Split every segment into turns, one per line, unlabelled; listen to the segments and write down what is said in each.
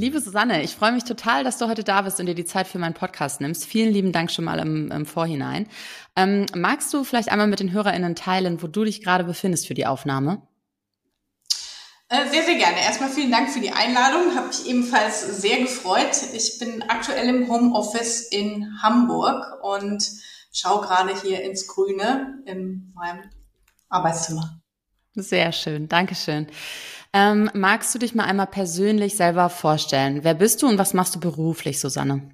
Liebe Susanne, ich freue mich total, dass du heute da bist und dir die Zeit für meinen Podcast nimmst. Vielen lieben Dank schon mal im, im Vorhinein. Ähm, magst du vielleicht einmal mit den HörerInnen teilen, wo du dich gerade befindest für die Aufnahme?
Äh, sehr, sehr gerne. Erstmal vielen Dank für die Einladung. Habe mich ebenfalls sehr gefreut. Ich bin aktuell im Homeoffice in Hamburg und schaue gerade hier ins Grüne in meinem Arbeitszimmer.
Sehr schön. Dankeschön. Ähm, magst du dich mal einmal persönlich selber vorstellen? Wer bist du und was machst du beruflich, Susanne?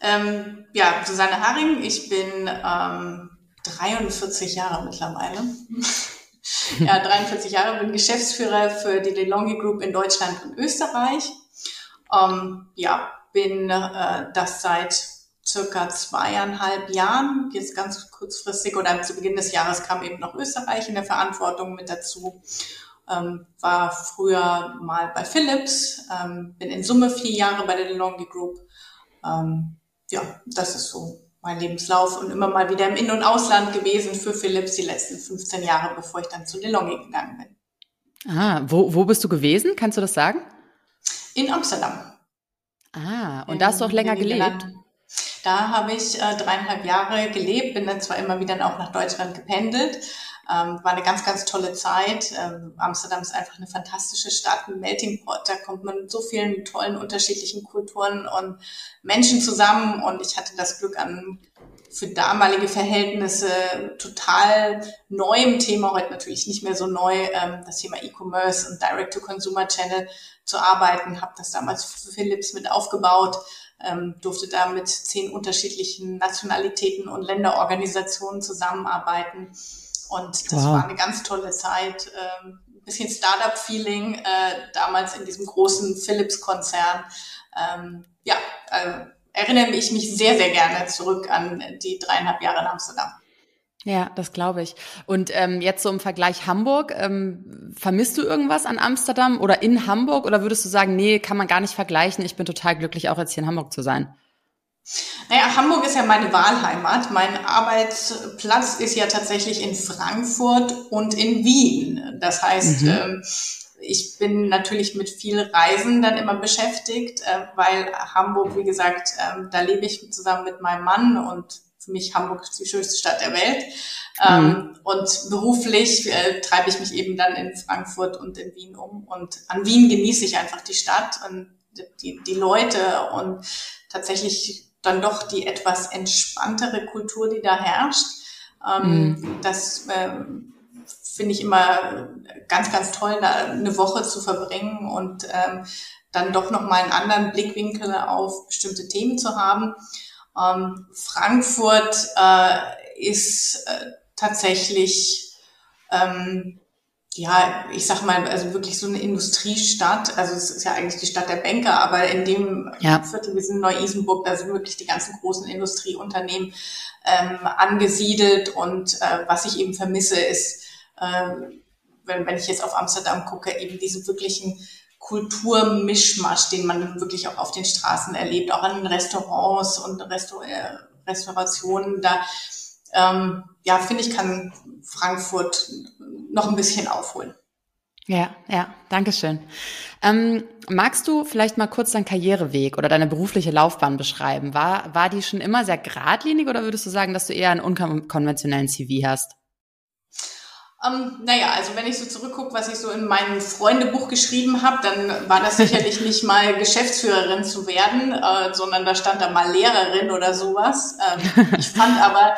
Ähm, ja, Susanne Haring. Ich bin ähm, 43 Jahre mittlerweile. ja, 43 Jahre, bin Geschäftsführer für die DeLonghi Group in Deutschland und Österreich. Ähm, ja, bin äh, das seit circa zweieinhalb Jahren, jetzt ganz kurzfristig oder zu Beginn des Jahres kam eben noch Österreich in der Verantwortung mit dazu ähm, war früher mal bei Philips, ähm, bin in Summe vier Jahre bei der DeLonghi Group. Ähm, ja, das ist so mein Lebenslauf und immer mal wieder im In- und Ausland gewesen für Philips die letzten 15 Jahre, bevor ich dann zu DeLonghi gegangen bin.
Ah, wo, wo bist du gewesen? Kannst du das sagen?
In Amsterdam.
Ah, und in, da hast du auch länger gelebt?
Da habe ich äh, dreieinhalb Jahre gelebt, bin dann zwar immer wieder auch nach Deutschland gependelt, ähm, war eine ganz, ganz tolle Zeit. Ähm, Amsterdam ist einfach eine fantastische Stadt, ein Melting Pot. Da kommt man mit so vielen tollen unterschiedlichen Kulturen und Menschen zusammen. Und ich hatte das Glück an für damalige Verhältnisse total neuem Thema, heute natürlich nicht mehr so neu, ähm, das Thema E-Commerce und Direct-to-Consumer-Channel zu arbeiten. Habe das damals für Philips mit aufgebaut, ähm, durfte da mit zehn unterschiedlichen Nationalitäten und Länderorganisationen zusammenarbeiten und das wow. war eine ganz tolle Zeit. Ähm, ein bisschen Startup-Feeling, äh, damals in diesem großen Philips-Konzern. Ähm, ja, äh, erinnere ich mich sehr, sehr gerne zurück an die dreieinhalb Jahre in Amsterdam.
Ja, das glaube ich. Und ähm, jetzt so im Vergleich Hamburg, ähm, vermisst du irgendwas an Amsterdam oder in Hamburg oder würdest du sagen, nee, kann man gar nicht vergleichen, ich bin total glücklich, auch jetzt hier in Hamburg zu sein?
Naja, Hamburg ist ja meine Wahlheimat. Mein Arbeitsplatz ist ja tatsächlich in Frankfurt und in Wien. Das heißt, mhm. Ähm, ich bin natürlich mit viel Reisen dann immer beschäftigt, äh, weil Hamburg, wie gesagt, ähm, da lebe ich zusammen mit meinem Mann und für mich Hamburg ist die schönste Stadt der Welt. Ähm, mhm. Und beruflich äh, treibe ich mich eben dann in Frankfurt und in Wien um. Und an Wien genieße ich einfach die Stadt und die, die Leute und tatsächlich dann doch die etwas entspanntere Kultur, die da herrscht. Mhm. Das ähm, finde ich immer ganz, ganz toll, da eine Woche zu verbringen und ähm, dann doch nochmal einen anderen Blickwinkel auf bestimmte Themen zu haben. Ähm, Frankfurt äh, ist äh, tatsächlich ähm, ja, ich sag mal, also wirklich so eine Industriestadt. Also es ist ja eigentlich die Stadt der Banker, aber in dem ja. Viertel, wir sind Neu-Isenburg, da sind wirklich die ganzen großen Industrieunternehmen ähm, angesiedelt. Und äh, was ich eben vermisse, ist, äh, wenn, wenn ich jetzt auf Amsterdam gucke, eben diesen wirklichen Kulturmischmasch, den man wirklich auch auf den Straßen erlebt, auch an Restaurants und Restaur äh, Restaurationen. Da ähm, ja, finde ich, kann Frankfurt noch ein bisschen aufholen.
Ja, ja, danke schön. Ähm, magst du vielleicht mal kurz deinen Karriereweg oder deine berufliche Laufbahn beschreiben? War, war die schon immer sehr geradlinig oder würdest du sagen, dass du eher einen unkonventionellen CV hast?
Ähm, naja, also wenn ich so zurückgucke, was ich so in meinem Freundebuch geschrieben habe, dann war das sicherlich nicht mal Geschäftsführerin zu werden, äh, sondern da stand da mal Lehrerin oder sowas. Ähm, ich fand aber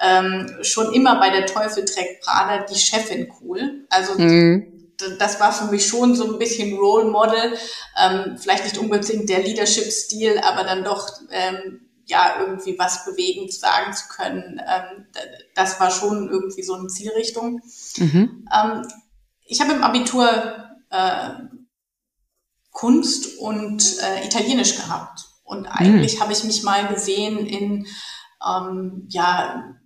ähm, schon immer bei der Teufel trägt Prada die Chefin cool. Also mhm. das war für mich schon so ein bisschen Role Model. Ähm, vielleicht nicht unbedingt der Leadership-Stil, aber dann doch ähm, ja irgendwie was bewegen, sagen zu können. Ähm, das war schon irgendwie so eine Zielrichtung. Mhm. Ähm, ich habe im Abitur äh, Kunst und äh, Italienisch gehabt. Und eigentlich mhm. habe ich mich mal gesehen in ähm, ja,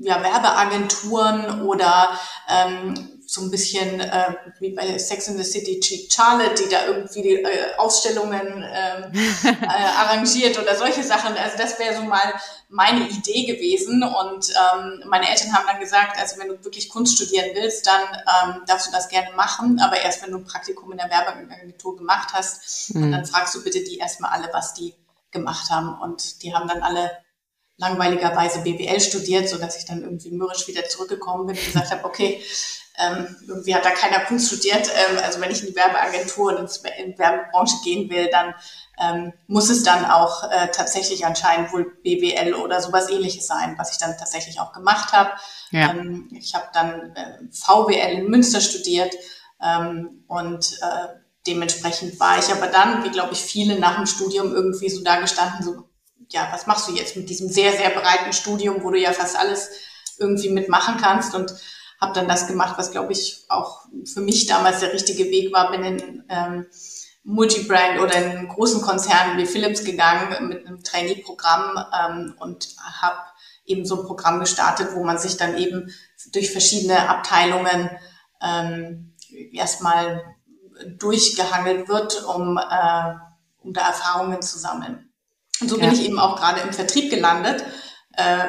ja, Werbeagenturen oder ähm, so ein bisschen äh, wie bei Sex in the City Charlotte, die da irgendwie die, äh, Ausstellungen ähm, äh, arrangiert oder solche Sachen. Also das wäre so mal meine Idee gewesen. Und ähm, meine Eltern haben dann gesagt, also wenn du wirklich Kunst studieren willst, dann ähm, darfst du das gerne machen, aber erst wenn du ein Praktikum in der Werbeagentur gemacht hast. Mhm. Und dann fragst du bitte die erstmal alle, was die gemacht haben. Und die haben dann alle langweiligerweise BWL studiert, so dass ich dann irgendwie mürrisch wieder zurückgekommen bin und gesagt habe, okay, ähm, irgendwie hat da keiner Kunst studiert. Ähm, also wenn ich in die Werbeagentur und in die Werbebranche gehen will, dann ähm, muss es dann auch äh, tatsächlich anscheinend wohl BWL oder sowas ähnliches sein, was ich dann tatsächlich auch gemacht habe. Ja. Ähm, ich habe dann äh, VWL in Münster studiert ähm, und äh, dementsprechend war ich aber dann, wie glaube ich viele nach dem Studium irgendwie so da gestanden, so, ja, was machst du jetzt mit diesem sehr, sehr breiten Studium, wo du ja fast alles irgendwie mitmachen kannst und habe dann das gemacht, was glaube ich auch für mich damals der richtige Weg war. Bin in ähm, Multibrand oder in großen Konzernen wie Philips gegangen mit einem Trainee-Programm ähm, und habe eben so ein Programm gestartet, wo man sich dann eben durch verschiedene Abteilungen ähm, erstmal durchgehangelt wird, um, äh, um da Erfahrungen zu sammeln. Und so ja. bin ich eben auch gerade im Vertrieb gelandet, äh,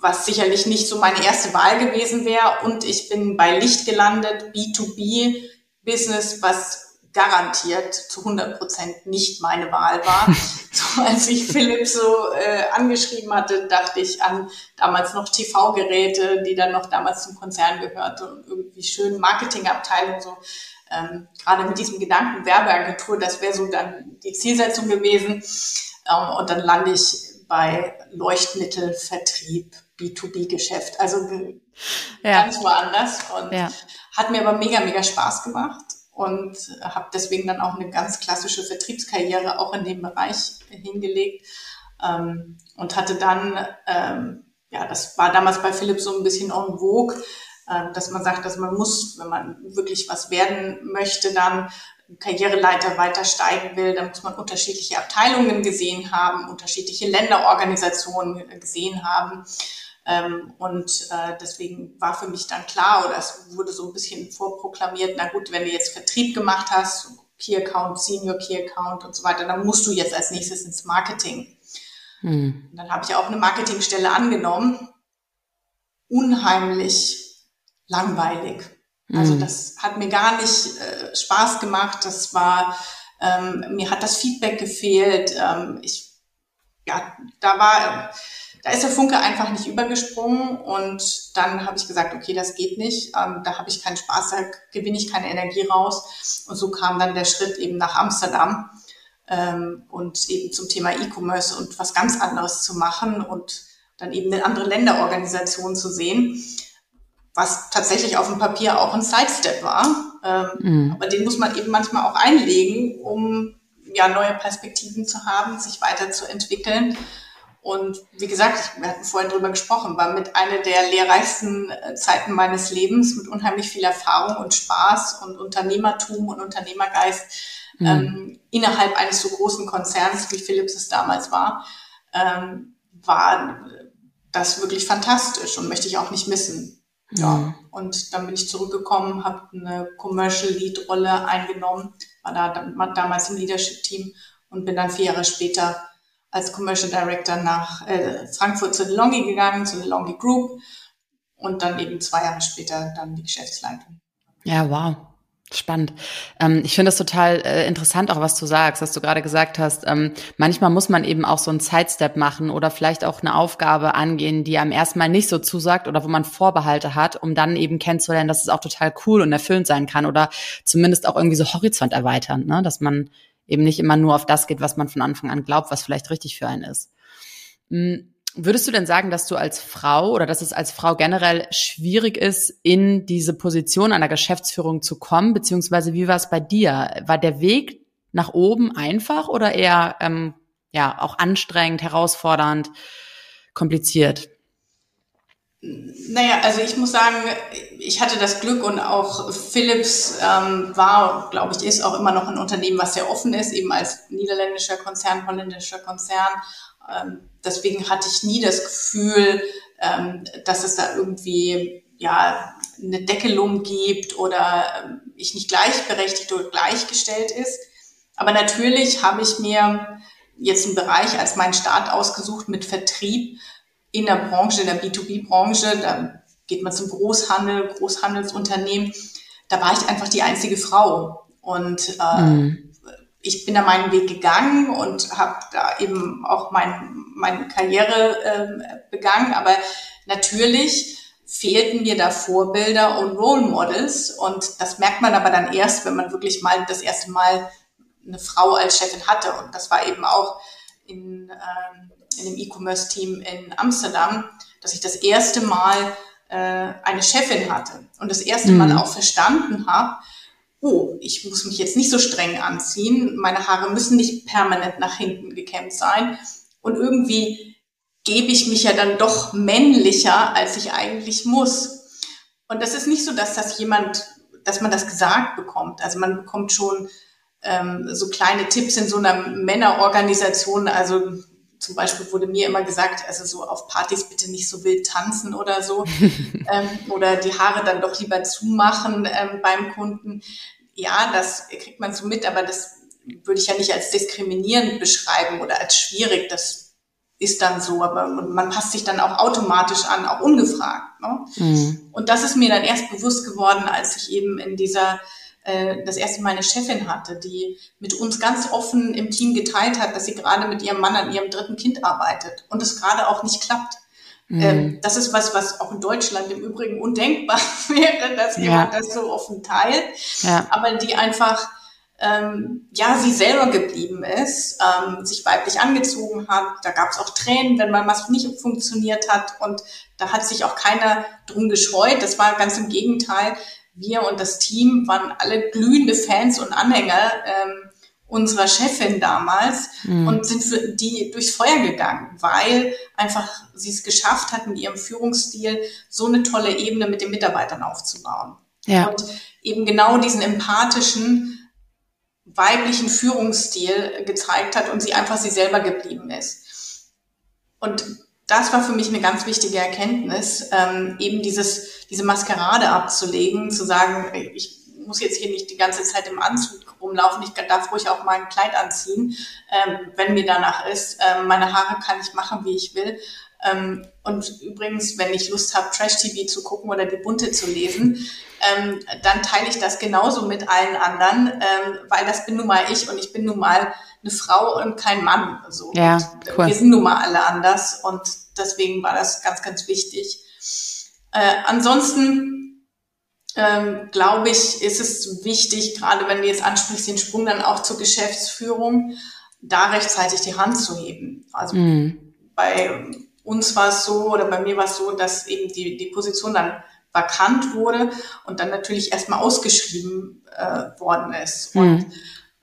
was sicherlich nicht so meine erste Wahl gewesen wäre. Und ich bin bei Licht gelandet, B2B-Business, was garantiert zu 100 Prozent nicht meine Wahl war. so, als ich Philipp so äh, angeschrieben hatte, dachte ich an damals noch TV-Geräte, die dann noch damals zum Konzern gehörte und irgendwie schön Marketingabteilung, so ähm, gerade mit diesem Gedanken Werbeagentur, das wäre so dann die Zielsetzung gewesen. Ähm, und dann lande ich bei Leuchtmittelvertrieb, B2B-Geschäft, also ja. ganz woanders und ja. hat mir aber mega, mega Spaß gemacht und habe deswegen dann auch eine ganz klassische Vertriebskarriere auch in dem Bereich hingelegt ähm, und hatte dann, ähm, ja, das war damals bei Philipp so ein bisschen en vogue, äh, dass man sagt, dass man muss, wenn man wirklich was werden möchte, dann Karriereleiter weiter steigen will, dann muss man unterschiedliche Abteilungen gesehen haben, unterschiedliche Länderorganisationen gesehen haben. Ähm, und äh, deswegen war für mich dann klar, oder es wurde so ein bisschen vorproklamiert, na gut, wenn du jetzt Vertrieb gemacht hast, Key Account, Senior Key Account und so weiter, dann musst du jetzt als nächstes ins Marketing. Hm. dann habe ich auch eine Marketingstelle angenommen. Unheimlich langweilig. Also mhm. das hat mir gar nicht äh, Spaß gemacht. Das war, ähm, mir hat das Feedback gefehlt. Ähm, ich, ja, da war, da ist der Funke einfach nicht übergesprungen und dann habe ich gesagt, okay, das geht nicht. Ähm, da habe ich keinen Spaß, da gewinne ich keine Energie raus. Und so kam dann der Schritt eben nach Amsterdam ähm, und eben zum Thema E-Commerce und was ganz anderes zu machen und dann eben eine andere Länderorganisation zu sehen was tatsächlich auf dem Papier auch ein Sidestep war. Ähm, mhm. Aber den muss man eben manchmal auch einlegen, um ja neue Perspektiven zu haben, sich weiterzuentwickeln. Und wie gesagt, wir hatten vorhin drüber gesprochen, war mit einer der lehrreichsten äh, Zeiten meines Lebens mit unheimlich viel Erfahrung und Spaß und Unternehmertum und Unternehmergeist mhm. ähm, innerhalb eines so großen Konzerns, wie Philips es damals war, ähm, war das wirklich fantastisch und möchte ich auch nicht missen. Ja, mhm. und dann bin ich zurückgekommen, habe eine Commercial Lead Rolle eingenommen, war da damals im Leadership Team und bin dann vier Jahre später als Commercial Director nach äh, Frankfurt zu Longi gegangen, zu Longi Group und dann eben zwei Jahre später dann die Geschäftsleitung.
Ja, wow. Spannend. Ähm, ich finde es total äh, interessant, auch was du sagst, was du gerade gesagt hast. Ähm, manchmal muss man eben auch so einen Sidestep machen oder vielleicht auch eine Aufgabe angehen, die einem erstmal nicht so zusagt oder wo man Vorbehalte hat, um dann eben kennenzulernen, dass es auch total cool und erfüllend sein kann oder zumindest auch irgendwie so Horizont erweitern, ne? dass man eben nicht immer nur auf das geht, was man von Anfang an glaubt, was vielleicht richtig für einen ist. Mhm. Würdest du denn sagen, dass du als Frau oder dass es als Frau generell schwierig ist, in diese Position einer Geschäftsführung zu kommen? Beziehungsweise wie war es bei dir? War der Weg nach oben einfach oder eher ähm, ja auch anstrengend, herausfordernd, kompliziert?
Naja, also ich muss sagen, ich hatte das Glück und auch Philips ähm, war, glaube ich, ist auch immer noch ein Unternehmen, was sehr offen ist, eben als niederländischer Konzern, holländischer Konzern. Ähm, deswegen hatte ich nie das Gefühl, ähm, dass es da irgendwie ja eine Deckelung gibt oder ähm, ich nicht gleichberechtigt oder gleichgestellt ist. Aber natürlich habe ich mir jetzt einen Bereich als meinen Start ausgesucht mit Vertrieb, in der Branche, in der B2B-Branche, da geht man zum Großhandel, Großhandelsunternehmen, da war ich einfach die einzige Frau. Und äh, mhm. ich bin da meinen Weg gegangen und habe da eben auch mein, meine Karriere äh, begangen. Aber natürlich fehlten mir da Vorbilder und Role Models. Und das merkt man aber dann erst, wenn man wirklich mal das erste Mal eine Frau als Chefin hatte. Und das war eben auch in ähm, in dem E-Commerce-Team in Amsterdam, dass ich das erste Mal äh, eine Chefin hatte und das erste Mal mhm. auch verstanden habe, oh, ich muss mich jetzt nicht so streng anziehen, meine Haare müssen nicht permanent nach hinten gekämmt sein und irgendwie gebe ich mich ja dann doch männlicher, als ich eigentlich muss. Und das ist nicht so, dass das jemand, dass man das gesagt bekommt. Also man bekommt schon ähm, so kleine Tipps in so einer Männerorganisation, also zum Beispiel wurde mir immer gesagt, also so auf Partys bitte nicht so wild tanzen oder so ähm, oder die Haare dann doch lieber zumachen ähm, beim Kunden. Ja, das kriegt man so mit, aber das würde ich ja nicht als diskriminierend beschreiben oder als schwierig. Das ist dann so, aber man passt sich dann auch automatisch an, auch ungefragt. Ne? Mhm. Und das ist mir dann erst bewusst geworden, als ich eben in dieser äh, das erste Mal eine Chefin hatte, die mit uns ganz offen im Team geteilt hat, dass sie gerade mit ihrem Mann an ihrem dritten Kind arbeitet und es gerade auch nicht klappt. Mhm. Ähm, das ist was, was auch in Deutschland im Übrigen undenkbar wäre, dass ja. jemand das so offen teilt, ja. aber die einfach ähm, ja, sie selber geblieben ist, ähm, sich weiblich angezogen hat. Da gab es auch Tränen, wenn mal was nicht funktioniert hat. Und da hat sich auch keiner drum gescheut. Das war ganz im Gegenteil wir und das Team waren alle glühende Fans und Anhänger ähm, unserer Chefin damals mhm. und sind für die durchs Feuer gegangen, weil einfach sie es geschafft hat, mit ihrem Führungsstil so eine tolle Ebene mit den Mitarbeitern aufzubauen. Ja. Und eben genau diesen empathischen, weiblichen Führungsstil gezeigt hat und sie einfach sie selber geblieben ist. Und das war für mich eine ganz wichtige Erkenntnis, ähm, eben dieses, diese Maskerade abzulegen, zu sagen, ich muss jetzt hier nicht die ganze Zeit im Anzug rumlaufen, ich darf ruhig auch mal ein Kleid anziehen, ähm, wenn mir danach ist. Ähm, meine Haare kann ich machen, wie ich will. Ähm, und übrigens, wenn ich Lust habe, Trash-TV zu gucken oder die Bunte zu lesen, ähm, dann teile ich das genauso mit allen anderen, ähm, weil das bin nun mal ich und ich bin nun mal eine Frau und kein Mann. Also ja, cool. Wir sind nun mal alle anders und deswegen war das ganz, ganz wichtig. Äh, ansonsten ähm, glaube ich, ist es wichtig, gerade wenn du jetzt ansprichst, den Sprung dann auch zur Geschäftsführung, da rechtzeitig die Hand zu heben. Also mhm. bei uns war es so oder bei mir war es so, dass eben die, die Position dann vakant wurde und dann natürlich erstmal ausgeschrieben äh, worden ist. Mhm. Und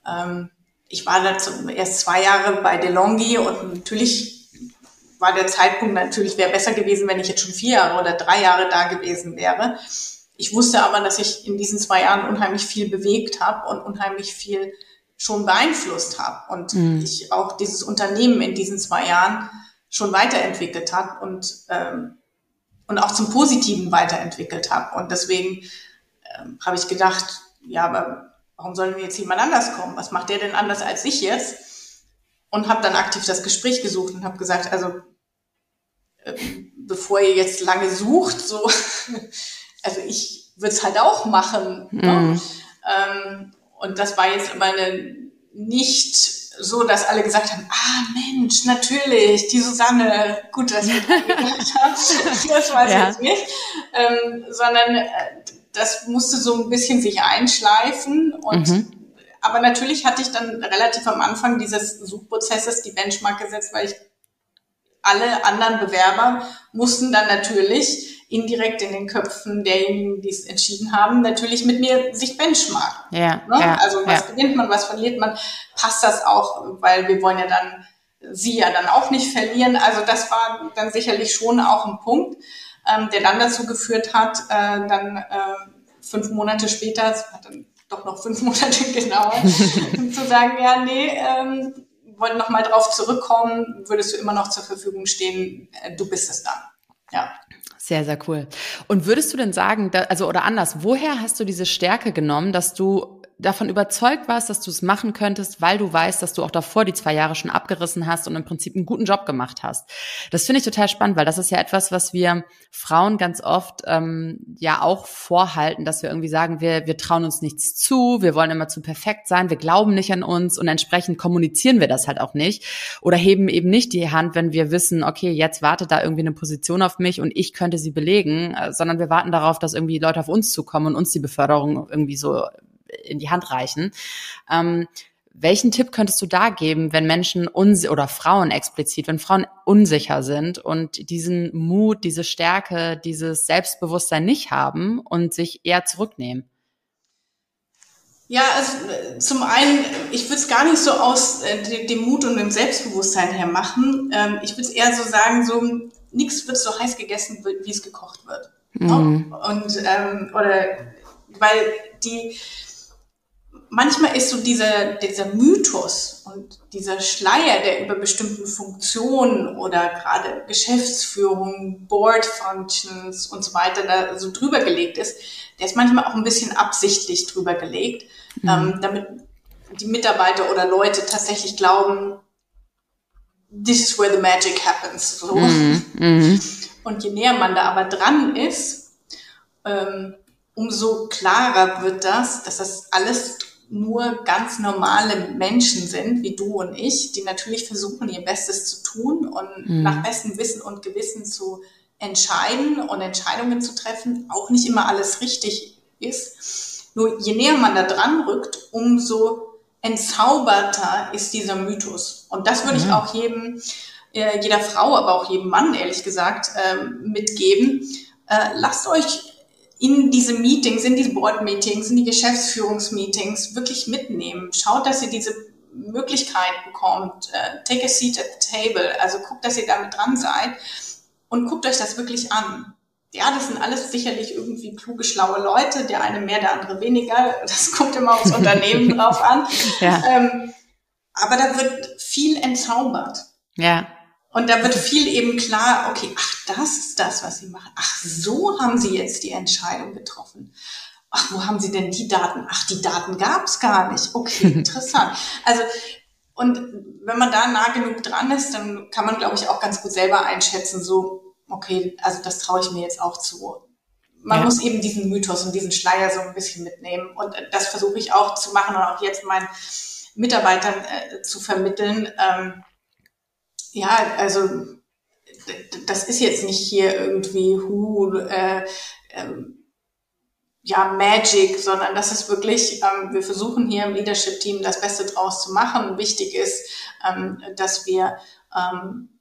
ähm, ich war da zum, erst zwei Jahre bei DeLonghi und natürlich war der Zeitpunkt natürlich, wäre besser gewesen, wenn ich jetzt schon vier Jahre oder drei Jahre da gewesen wäre. Ich wusste aber, dass ich in diesen zwei Jahren unheimlich viel bewegt habe und unheimlich viel schon beeinflusst habe und mhm. ich auch dieses Unternehmen in diesen zwei Jahren schon weiterentwickelt habe und ähm, und auch zum Positiven weiterentwickelt habe. Und deswegen ähm, habe ich gedacht, ja, aber warum soll denn jetzt jemand anders kommen? Was macht der denn anders als ich jetzt? Und habe dann aktiv das Gespräch gesucht und habe gesagt, also äh, bevor ihr jetzt lange sucht, so, also ich würde es halt auch machen. Ne? Mhm. Ne? Ähm, und das war jetzt aber eine, nicht so, dass alle gesagt haben, ah Mensch, natürlich, die Susanne, gut, dass wir dran gedacht haben, das weiß ja. ich nicht, ähm, sondern äh, das musste so ein bisschen sich einschleifen und mhm. aber natürlich hatte ich dann relativ am Anfang dieses Suchprozesses die Benchmark gesetzt, weil ich alle anderen Bewerber mussten dann natürlich indirekt in den Köpfen derjenigen, die es entschieden haben, natürlich mit mir sich benchmarken. Ja, ne? ja also was ja. gewinnt man, was verliert man, passt das auch, weil wir wollen ja dann sie ja dann auch nicht verlieren. Also das war dann sicherlich schon auch ein Punkt. ähm, der dann dazu geführt hat, äh, dann äh, fünf Monate später, es hat dann doch noch fünf Monate gedauert, zu sagen, ja, nee, ähm, wollen nochmal drauf zurückkommen, würdest du immer noch zur Verfügung stehen, äh, du bist es dann. Ja.
Sehr, sehr cool. Und würdest du denn sagen, da, also oder anders, woher hast du diese Stärke genommen, dass du davon überzeugt warst, dass du es machen könntest, weil du weißt, dass du auch davor die zwei Jahre schon abgerissen hast und im Prinzip einen guten Job gemacht hast. Das finde ich total spannend, weil das ist ja etwas, was wir Frauen ganz oft ähm, ja auch vorhalten, dass wir irgendwie sagen, wir, wir trauen uns nichts zu, wir wollen immer zu perfekt sein, wir glauben nicht an uns und entsprechend kommunizieren wir das halt auch nicht oder heben eben nicht die Hand, wenn wir wissen, okay, jetzt wartet da irgendwie eine Position auf mich und ich könnte sie belegen, äh, sondern wir warten darauf, dass irgendwie Leute auf uns zukommen und uns die Beförderung irgendwie so in die Hand reichen. Ähm, welchen Tipp könntest du da geben, wenn Menschen uns oder Frauen explizit, wenn Frauen unsicher sind und diesen Mut, diese Stärke, dieses Selbstbewusstsein nicht haben und sich eher zurücknehmen?
Ja, also äh, zum einen, ich würde es gar nicht so aus äh, dem Mut und dem Selbstbewusstsein her machen. Ähm, ich würde es eher so sagen, so nichts wird so heiß gegessen, wie es gekocht wird. Mhm. Und ähm, oder weil die manchmal ist so dieser, dieser Mythos und dieser Schleier, der über bestimmten Funktionen oder gerade Geschäftsführung, Board Functions und so weiter da so drüber gelegt ist, der ist manchmal auch ein bisschen absichtlich drüber gelegt, mhm. ähm, damit die Mitarbeiter oder Leute tatsächlich glauben, this is where the magic happens. So. Mhm. Mhm. Und je näher man da aber dran ist, ähm, umso klarer wird das, dass das alles nur ganz normale Menschen sind, wie du und ich, die natürlich versuchen, ihr Bestes zu tun und mhm. nach bestem Wissen und Gewissen zu entscheiden und Entscheidungen zu treffen, auch nicht immer alles richtig ist. Nur je näher man da dran rückt, umso entzauberter ist dieser Mythos. Und das würde mhm. ich auch jedem, äh, jeder Frau, aber auch jedem Mann, ehrlich gesagt, äh, mitgeben. Äh, lasst euch in diese Meetings, in diese Board-Meetings, in die Geschäftsführungsmeetings wirklich mitnehmen. Schaut, dass ihr diese Möglichkeit bekommt. Uh, take a seat at the table. Also guckt, dass ihr damit dran seid und guckt euch das wirklich an. Ja, das sind alles sicherlich irgendwie kluge, schlaue Leute. Der eine mehr, der andere weniger. Das kommt immer aufs Unternehmen drauf an. Ja. Ähm, aber da wird viel entzaubert.
Ja.
Und da wird viel eben klar, okay, ach, das ist das, was Sie machen. Ach, so haben Sie jetzt die Entscheidung getroffen. Ach, wo haben Sie denn die Daten? Ach, die Daten gab es gar nicht. Okay, interessant. Also, und wenn man da nah genug dran ist, dann kann man, glaube ich, auch ganz gut selber einschätzen, so, okay, also das traue ich mir jetzt auch zu. Man ja. muss eben diesen Mythos und diesen Schleier so ein bisschen mitnehmen. Und das versuche ich auch zu machen und auch jetzt meinen Mitarbeitern äh, zu vermitteln. Ähm, ja, also das ist jetzt nicht hier irgendwie hu, äh, ähm, ja, Magic, sondern das ist wirklich, ähm, wir versuchen hier im Leadership-Team das Beste draus zu machen. Wichtig ist, ähm, dass wir ähm,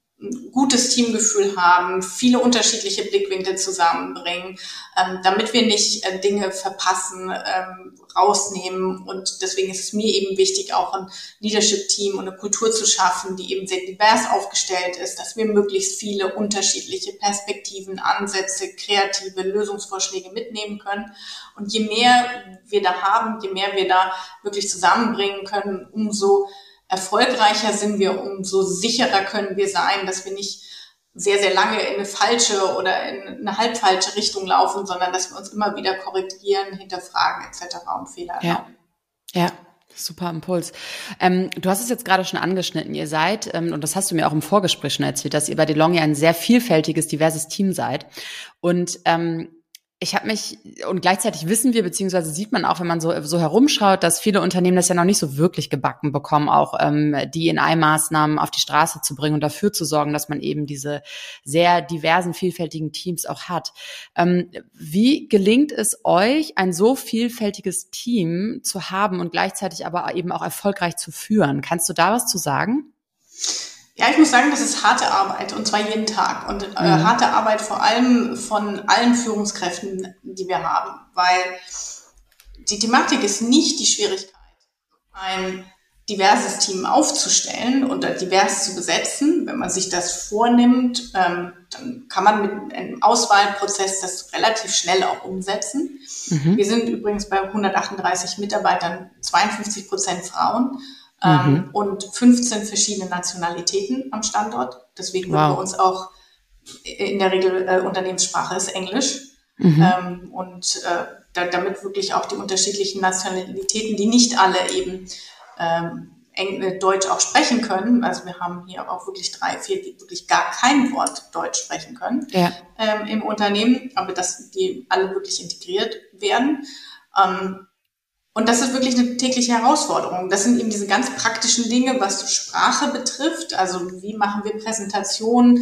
gutes Teamgefühl haben, viele unterschiedliche Blickwinkel zusammenbringen, ähm, damit wir nicht äh, Dinge verpassen, ähm, rausnehmen. Und deswegen ist es mir eben wichtig, auch ein Leadership-Team und eine Kultur zu schaffen, die eben sehr divers aufgestellt ist, dass wir möglichst viele unterschiedliche Perspektiven, Ansätze, kreative Lösungsvorschläge mitnehmen können. Und je mehr wir da haben, je mehr wir da wirklich zusammenbringen können, umso erfolgreicher sind wir, umso sicherer können wir sein, dass wir nicht sehr, sehr lange in eine falsche oder in eine halb falsche Richtung laufen, sondern dass wir uns immer wieder korrigieren, hinterfragen etc. und Fehler
erlauben. Ja. ja. Super Impuls. Ähm, du hast es jetzt gerade schon angeschnitten. Ihr seid, ähm, und das hast du mir auch im Vorgespräch schon erzählt, dass ihr bei DeLonghi ein sehr vielfältiges, diverses Team seid. Und ähm, ich habe mich und gleichzeitig wissen wir beziehungsweise sieht man auch, wenn man so so herumschaut, dass viele Unternehmen das ja noch nicht so wirklich gebacken bekommen, auch ähm, die in maßnahmen auf die Straße zu bringen und dafür zu sorgen, dass man eben diese sehr diversen, vielfältigen Teams auch hat. Ähm, wie gelingt es euch, ein so vielfältiges Team zu haben und gleichzeitig aber eben auch erfolgreich zu führen? Kannst du da was zu sagen?
Ja, ich muss sagen, das ist harte Arbeit und zwar jeden Tag und äh, mhm. harte Arbeit vor allem von allen Führungskräften, die wir haben, weil die Thematik ist nicht die Schwierigkeit, ein diverses Team aufzustellen und divers zu besetzen. Wenn man sich das vornimmt, ähm, dann kann man mit einem Auswahlprozess das relativ schnell auch umsetzen. Mhm. Wir sind übrigens bei 138 Mitarbeitern 52 Prozent Frauen mhm. und 15 verschiedene Nationalitäten am Standort. Deswegen wow. bei uns auch in der Regel äh, Unternehmenssprache ist Englisch. Mhm. Ähm, und äh, da, damit wirklich auch die unterschiedlichen Nationalitäten, die nicht alle eben ähm, Eng äh, Deutsch auch sprechen können. Also wir haben hier auch wirklich drei, vier, die wirklich gar kein Wort Deutsch sprechen können ja. ähm, im Unternehmen, aber dass die alle wirklich integriert werden. Ähm, und das ist wirklich eine tägliche Herausforderung. Das sind eben diese ganz praktischen Dinge, was die Sprache betrifft. Also wie machen wir Präsentationen?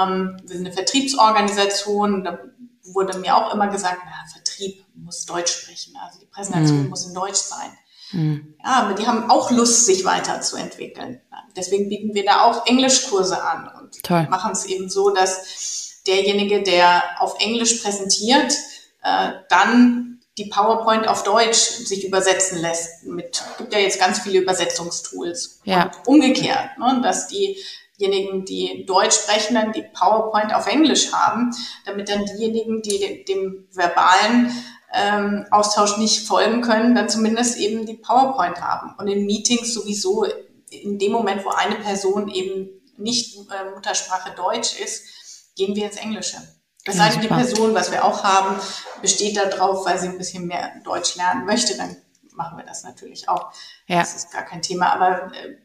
Ähm, wir sind eine Vertriebsorganisation. Da wurde mir auch immer gesagt, na, Vertrieb muss Deutsch sprechen. Also die Präsentation mhm. muss in Deutsch sein. Mhm. Ja, aber die haben auch Lust, sich weiterzuentwickeln. Deswegen bieten wir da auch Englischkurse an und Toll. machen es eben so, dass derjenige, der auf Englisch präsentiert, äh, dann die PowerPoint auf Deutsch sich übersetzen lässt. Mit gibt ja jetzt ganz viele Übersetzungstools. Ja. Und umgekehrt, ne, dass diejenigen, die Deutsch sprechen, dann die PowerPoint auf Englisch haben, damit dann diejenigen, die dem verbalen ähm, Austausch nicht folgen können, dann zumindest eben die PowerPoint haben. Und in Meetings sowieso in dem Moment, wo eine Person eben nicht äh, Muttersprache Deutsch ist, gehen wir ins Englische. Das ja, heißt, die Person, was wir auch haben, besteht da drauf, weil sie ein bisschen mehr Deutsch lernen möchte, dann machen wir das natürlich auch. Ja. Das ist gar kein Thema. Aber äh,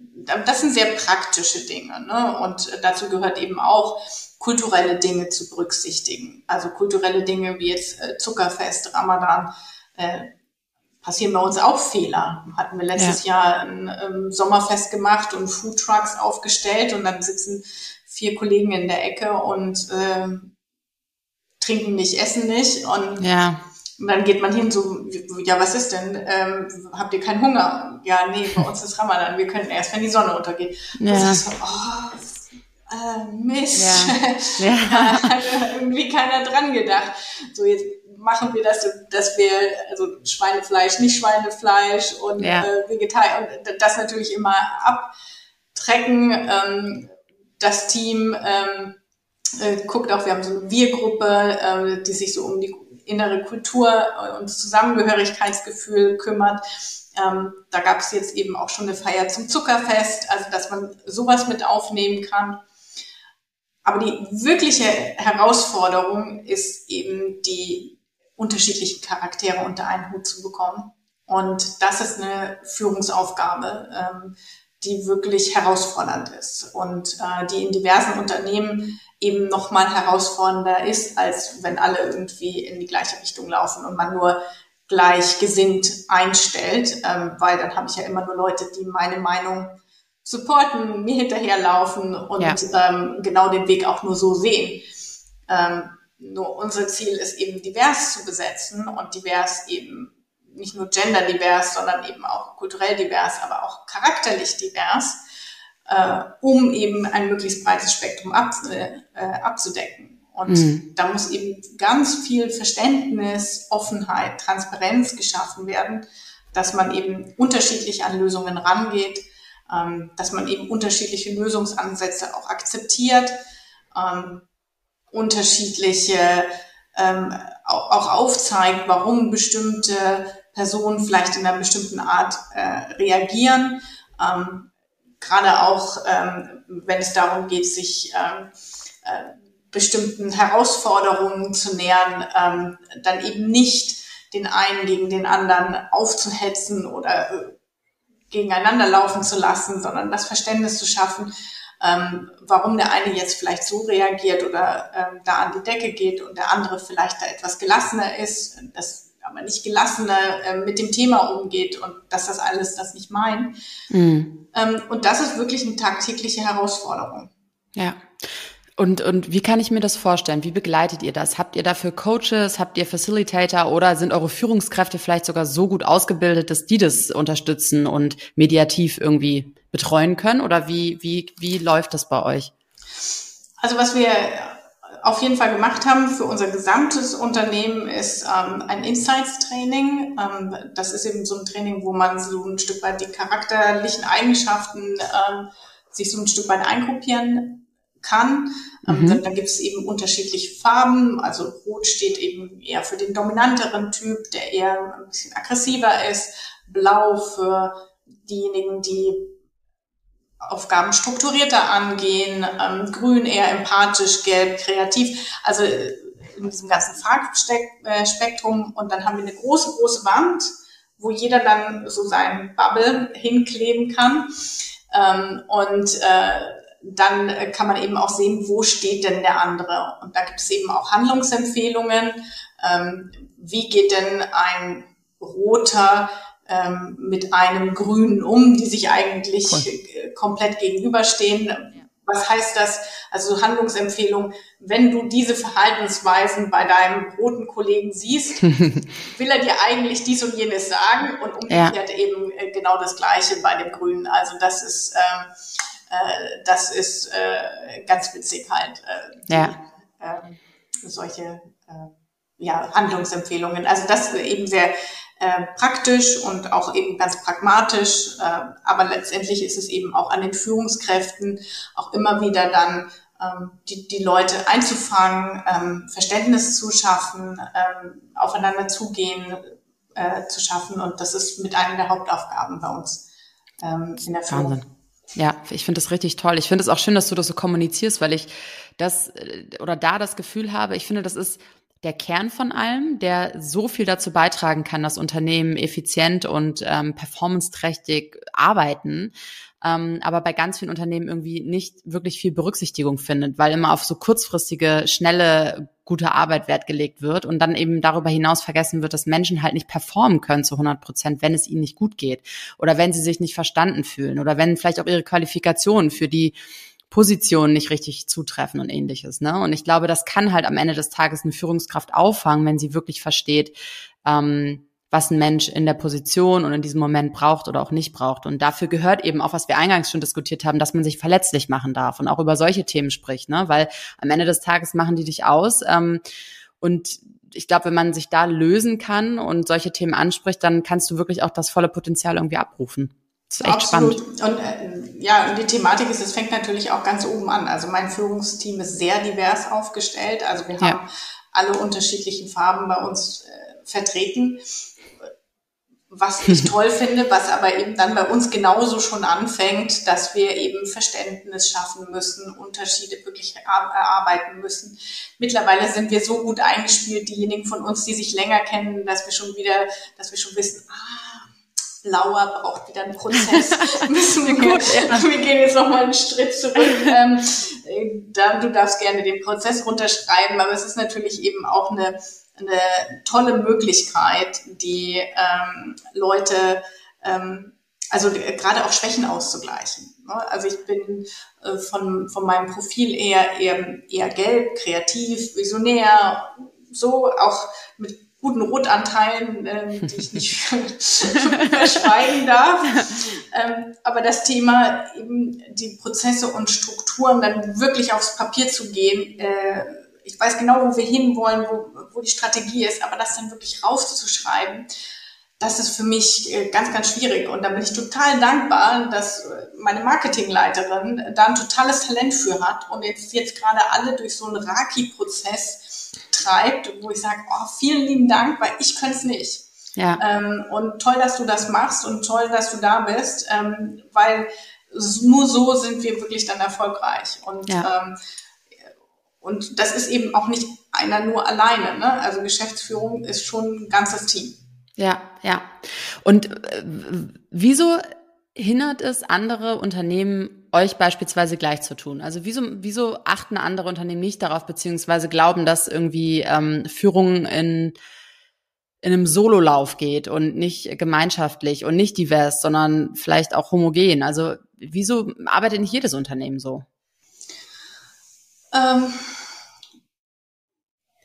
das sind sehr praktische Dinge. Ne? Und dazu gehört eben auch, kulturelle Dinge zu berücksichtigen. Also kulturelle Dinge wie jetzt äh, Zuckerfest, Ramadan, äh, passieren bei uns auch Fehler. Hatten wir letztes ja. Jahr ein ähm, Sommerfest gemacht und Food Trucks aufgestellt und dann sitzen vier Kollegen in der Ecke und äh, trinken nicht, essen nicht und ja. Dann geht man hin, so, ja, was ist denn? Ähm, habt ihr keinen Hunger? Ja, nee, bei uns ist Ramadan. Wir können erst, wenn die Sonne untergeht. Ja. Und so, oh, äh, Mist. Ja. ja. da hat irgendwie keiner dran gedacht. So, jetzt machen wir das, dass wir, also Schweinefleisch, nicht Schweinefleisch und ja. äh, Vegetarier und das natürlich immer abtrecken. Ähm, das Team ähm, äh, guckt auch, wir haben so eine Wir-Gruppe, äh, die sich so um die innere Kultur und Zusammengehörigkeitsgefühl kümmert. Ähm, da gab es jetzt eben auch schon eine Feier zum Zuckerfest, also dass man sowas mit aufnehmen kann. Aber die wirkliche Herausforderung ist eben die unterschiedlichen Charaktere unter einen Hut zu bekommen. Und das ist eine Führungsaufgabe, ähm, die wirklich herausfordernd ist und äh, die in diversen Unternehmen eben nochmal herausfordernder ist, als wenn alle irgendwie in die gleiche Richtung laufen und man nur gleichgesinnt einstellt, ähm, weil dann habe ich ja immer nur Leute, die meine Meinung supporten, mir hinterherlaufen und ja. ähm, genau den Weg auch nur so sehen. Ähm, nur unser Ziel ist eben divers zu besetzen und divers eben nicht nur genderdivers, sondern eben auch kulturell divers, aber auch charakterlich divers äh, um eben ein möglichst breites Spektrum ab, äh, abzudecken. Und mhm. da muss eben ganz viel Verständnis, Offenheit, Transparenz geschaffen werden, dass man eben unterschiedlich an Lösungen rangeht, ähm, dass man eben unterschiedliche Lösungsansätze auch akzeptiert, ähm, unterschiedliche ähm, auch, auch aufzeigt, warum bestimmte Personen vielleicht in einer bestimmten Art äh, reagieren. Ähm, gerade auch, ähm, wenn es darum geht, sich ähm, äh, bestimmten Herausforderungen zu nähern, ähm, dann eben nicht den einen gegen den anderen aufzuhetzen oder äh, gegeneinander laufen zu lassen, sondern das Verständnis zu schaffen, ähm, warum der eine jetzt vielleicht so reagiert oder ähm, da an die Decke geht und der andere vielleicht da etwas gelassener ist. Das aber nicht gelassener äh, mit dem Thema umgeht und dass das alles das nicht meint. Mhm. Ähm, und das ist wirklich eine tagtägliche Herausforderung.
Ja. Und, und wie kann ich mir das vorstellen? Wie begleitet ihr das? Habt ihr dafür Coaches? Habt ihr Facilitator? Oder sind eure Führungskräfte vielleicht sogar so gut ausgebildet, dass die das unterstützen und mediativ irgendwie betreuen können? Oder wie, wie, wie läuft das bei euch?
Also was wir auf jeden Fall gemacht haben für unser gesamtes Unternehmen ist ähm, ein Insights-Training. Ähm, das ist eben so ein Training, wo man so ein Stück weit die charakterlichen Eigenschaften ähm, sich so ein Stück weit eingruppieren kann. Ähm, mhm. dann gibt es eben unterschiedliche Farben. Also Rot steht eben eher für den dominanteren Typ, der eher ein bisschen aggressiver ist. Blau für diejenigen, die Aufgaben strukturierter angehen, ähm, grün eher empathisch, gelb kreativ, also äh, in diesem ganzen Farbspektrum. Und dann haben wir eine große, große Wand, wo jeder dann so seinen Bubble hinkleben kann. Ähm, und äh, dann kann man eben auch sehen, wo steht denn der andere. Und da gibt es eben auch Handlungsempfehlungen. Ähm, wie geht denn ein roter ähm, mit einem Grünen um, die sich eigentlich cool. komplett gegenüberstehen. Was heißt das? Also Handlungsempfehlung, wenn du diese Verhaltensweisen bei deinem roten Kollegen siehst, will er dir eigentlich dies und jenes sagen und umgekehrt ja. eben äh, genau das Gleiche bei dem Grünen. Also das ist, ähm, äh, das ist äh, ganz witzig halt. Äh, die, ja. Äh, solche äh, ja, Handlungsempfehlungen. Also das ist eben sehr äh, praktisch und auch eben ganz pragmatisch. Äh, aber letztendlich ist es eben auch an den Führungskräften auch immer wieder dann ähm, die, die Leute einzufangen, ähm, Verständnis zu schaffen, ähm, aufeinander zugehen äh, zu schaffen. Und das ist mit einer der Hauptaufgaben bei uns ähm, in der Führung. Wahnsinn.
Ja, ich finde das richtig toll. Ich finde es auch schön, dass du das so kommunizierst, weil ich das äh, oder da das Gefühl habe, ich finde, das ist der Kern von allem, der so viel dazu beitragen kann, dass Unternehmen effizient und ähm, performance-trächtig arbeiten, ähm, aber bei ganz vielen Unternehmen irgendwie nicht wirklich viel Berücksichtigung findet, weil immer auf so kurzfristige, schnelle, gute Arbeit Wert gelegt wird und dann eben darüber hinaus vergessen wird, dass Menschen halt nicht performen können zu 100 Prozent, wenn es ihnen nicht gut geht oder wenn sie sich nicht verstanden fühlen oder wenn vielleicht auch ihre Qualifikationen für die Positionen nicht richtig zutreffen und ähnliches. Ne? Und ich glaube, das kann halt am Ende des Tages eine Führungskraft auffangen, wenn sie wirklich versteht, ähm, was ein Mensch in der Position und in diesem Moment braucht oder auch nicht braucht. Und dafür gehört eben auch, was wir eingangs schon diskutiert haben, dass man sich verletzlich machen darf und auch über solche Themen spricht, ne? Weil am Ende des Tages machen die dich aus. Ähm, und ich glaube, wenn man sich da lösen kann und solche Themen anspricht, dann kannst du wirklich auch das volle Potenzial irgendwie abrufen.
Das ist echt Absolut. spannend. Und äh, ja, und die Thematik ist, es fängt natürlich auch ganz oben an. Also mein Führungsteam ist sehr divers aufgestellt. Also wir ja. haben alle unterschiedlichen Farben bei uns äh, vertreten. Was ich toll finde, was aber eben dann bei uns genauso schon anfängt, dass wir eben Verständnis schaffen müssen, Unterschiede wirklich erarbeiten müssen. Mittlerweile sind wir so gut eingespielt, diejenigen von uns, die sich länger kennen, dass wir schon wieder, dass wir schon wissen, ah, Lauer braucht wieder einen Prozess. Müssen wir, Gut, ja. wir gehen jetzt nochmal einen Schritt zurück. Ähm, da, du darfst gerne den Prozess runterschreiben, aber es ist natürlich eben auch eine, eine tolle Möglichkeit, die ähm, Leute, ähm, also gerade auch Schwächen auszugleichen. Ne? Also ich bin äh, von, von meinem Profil eher, eher, eher gelb, kreativ, visionär, so auch mit guten Rotanteilen, äh, die ich nicht verschweigen darf. Ähm, aber das Thema eben die Prozesse und Strukturen dann wirklich aufs Papier zu gehen, äh, ich weiß genau, wo wir hinwollen, wo, wo die Strategie ist, aber das dann wirklich rauszuschreiben, das ist für mich äh, ganz, ganz schwierig. Und da bin ich total dankbar, dass meine Marketingleiterin da ein totales Talent für hat und jetzt, jetzt gerade alle durch so einen Raki-Prozess treibt, wo ich sage, oh, vielen lieben Dank, weil ich könnte es nicht. Ja. Ähm, und toll, dass du das machst und toll, dass du da bist, ähm, weil nur so sind wir wirklich dann erfolgreich. Und, ja. ähm, und das ist eben auch nicht einer nur alleine. Ne? Also Geschäftsführung ist schon ein ganzes Team.
Ja, ja. Und äh, wieso hindert es andere Unternehmen euch beispielsweise gleich zu tun? Also wieso, wieso achten andere Unternehmen nicht darauf, beziehungsweise glauben, dass irgendwie ähm, Führung in, in einem Sololauf geht und nicht gemeinschaftlich und nicht divers, sondern vielleicht auch homogen? Also wieso arbeitet nicht jedes Unternehmen so?
Ähm,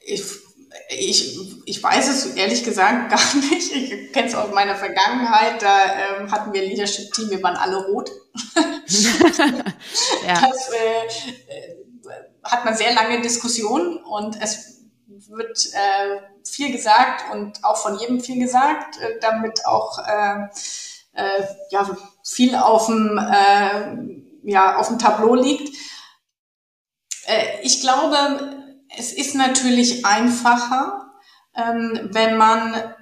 ich ich, ich weiß es ehrlich gesagt gar nicht. Ich kenne es aus meiner Vergangenheit. Da ähm, hatten wir ein Leadership-Team, wir waren alle rot. ja. Das, äh, hat man sehr lange Diskussionen und es wird äh, viel gesagt und auch von jedem viel gesagt, äh, damit auch äh, äh, ja, viel auf dem, äh, ja, auf dem Tableau liegt. Äh, ich glaube, es ist natürlich einfacher, ähm, wenn man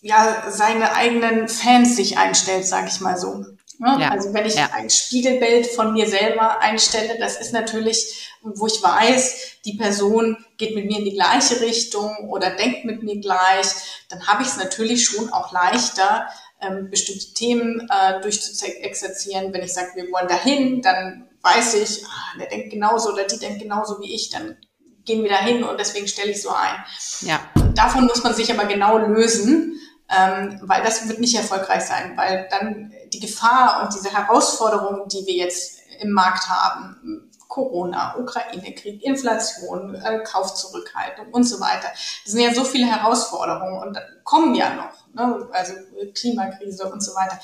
ja seine eigenen Fans sich einstellt, sage ich mal so. Ne? Ja. Also wenn ich ja. ein Spiegelbild von mir selber einstelle, das ist natürlich, wo ich weiß, die Person geht mit mir in die gleiche Richtung oder denkt mit mir gleich, dann habe ich es natürlich schon auch leichter, ähm, bestimmte Themen äh, durchzuexerzieren. Wenn ich sage, wir wollen dahin, dann weiß ich, ah, der denkt genauso oder die denkt genauso wie ich, dann gehen wir dahin und deswegen stelle ich so ein. Ja. Davon muss man sich aber genau lösen, ähm, weil das wird nicht erfolgreich sein, weil dann die Gefahr und diese Herausforderungen, die wir jetzt im Markt haben, Corona, Ukraine-Krieg, Inflation, äh, Kaufzurückhaltung und so weiter. Das sind ja so viele Herausforderungen und kommen ja noch, ne? also Klimakrise und so weiter.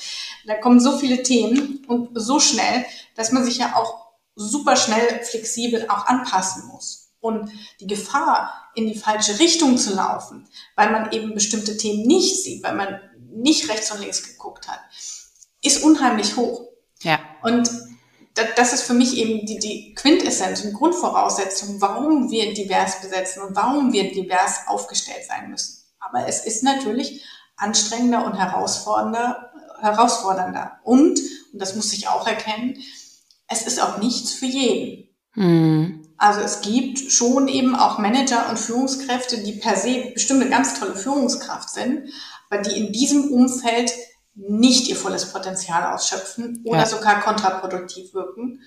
Da kommen so viele Themen und so schnell, dass man sich ja auch super schnell flexibel auch anpassen muss. Und die Gefahr, in die falsche Richtung zu laufen, weil man eben bestimmte Themen nicht sieht, weil man nicht rechts und links geguckt hat, ist unheimlich hoch. Ja. Und das ist für mich eben die, die Quintessenz und Grundvoraussetzung, warum wir divers besetzen und warum wir divers aufgestellt sein müssen. Aber es ist natürlich anstrengender und herausfordernder, herausfordernder. Und, und das muss ich auch erkennen, es ist auch nichts für jeden. Hm. Also es gibt schon eben auch Manager und Führungskräfte, die per se bestimmt eine ganz tolle Führungskraft sind, aber die in diesem Umfeld nicht ihr volles Potenzial ausschöpfen oder ja. sogar kontraproduktiv wirken.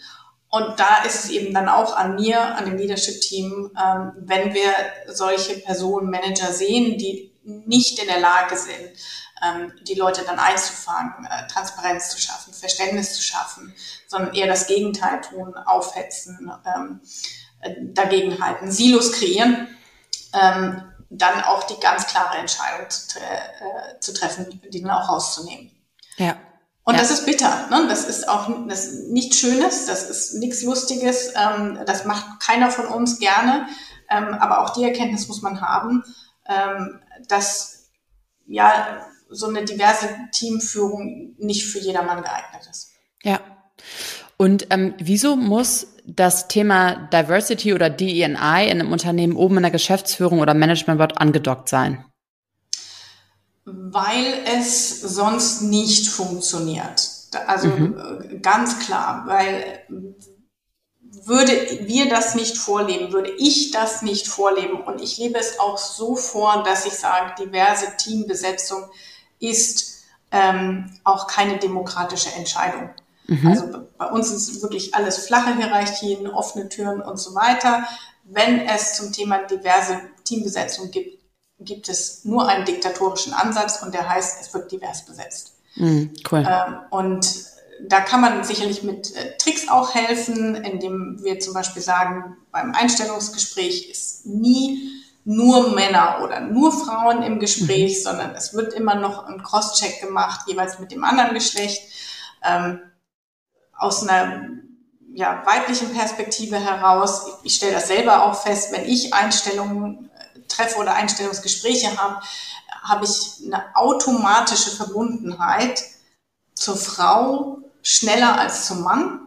Und da ist es eben dann auch an mir, an dem Leadership-Team, ähm, wenn wir solche Personen, Manager sehen, die nicht in der Lage sind, ähm, die Leute dann einzufangen, äh, Transparenz zu schaffen, Verständnis zu schaffen, sondern eher das Gegenteil tun, aufhetzen, ähm, äh, dagegenhalten, Silos kreieren, ähm, dann auch die ganz klare Entscheidung zu, äh, zu treffen, die dann auch rauszunehmen. Ja. Und ja. das ist bitter. Ne? Das ist auch das ist nichts Schönes, das ist nichts Lustiges, ähm, das macht keiner von uns gerne. Ähm, aber auch die Erkenntnis muss man haben, ähm, dass ja so eine diverse Teamführung nicht für jedermann geeignet ist.
Ja. Und ähm, wieso muss das Thema Diversity oder DEI in einem Unternehmen oben in der Geschäftsführung oder Management Board angedockt sein?
Weil es sonst nicht funktioniert. Also mhm. Äh, ganz klar, weil würde wir das nicht vorleben, würde ich das nicht vorleben und ich lebe es auch so vor, dass ich sage, diverse Teambesetzung ist ähm, auch keine demokratische Entscheidung. Mhm. Also bei uns ist wirklich alles flache Hierarchien, offene Türen und so weiter. Wenn es zum Thema diverse Teambesetzung gibt, gibt es nur einen diktatorischen Ansatz und der heißt, es wird divers besetzt. Mhm, cool. Ähm, und da kann man sicherlich mit äh, Tricks auch helfen, indem wir zum Beispiel sagen, beim Einstellungsgespräch ist nie nur Männer oder nur Frauen im Gespräch, mhm. sondern es wird immer noch ein Cross-Check gemacht, jeweils mit dem anderen Geschlecht. Ähm, aus einer ja, weiblichen Perspektive heraus. Ich, stelle das selber auch fest, wenn ich Einstellungen äh, treffe oder Einstellungsgespräche habe, habe ich eine automatische Verbundenheit zur Frau schneller als zum Mann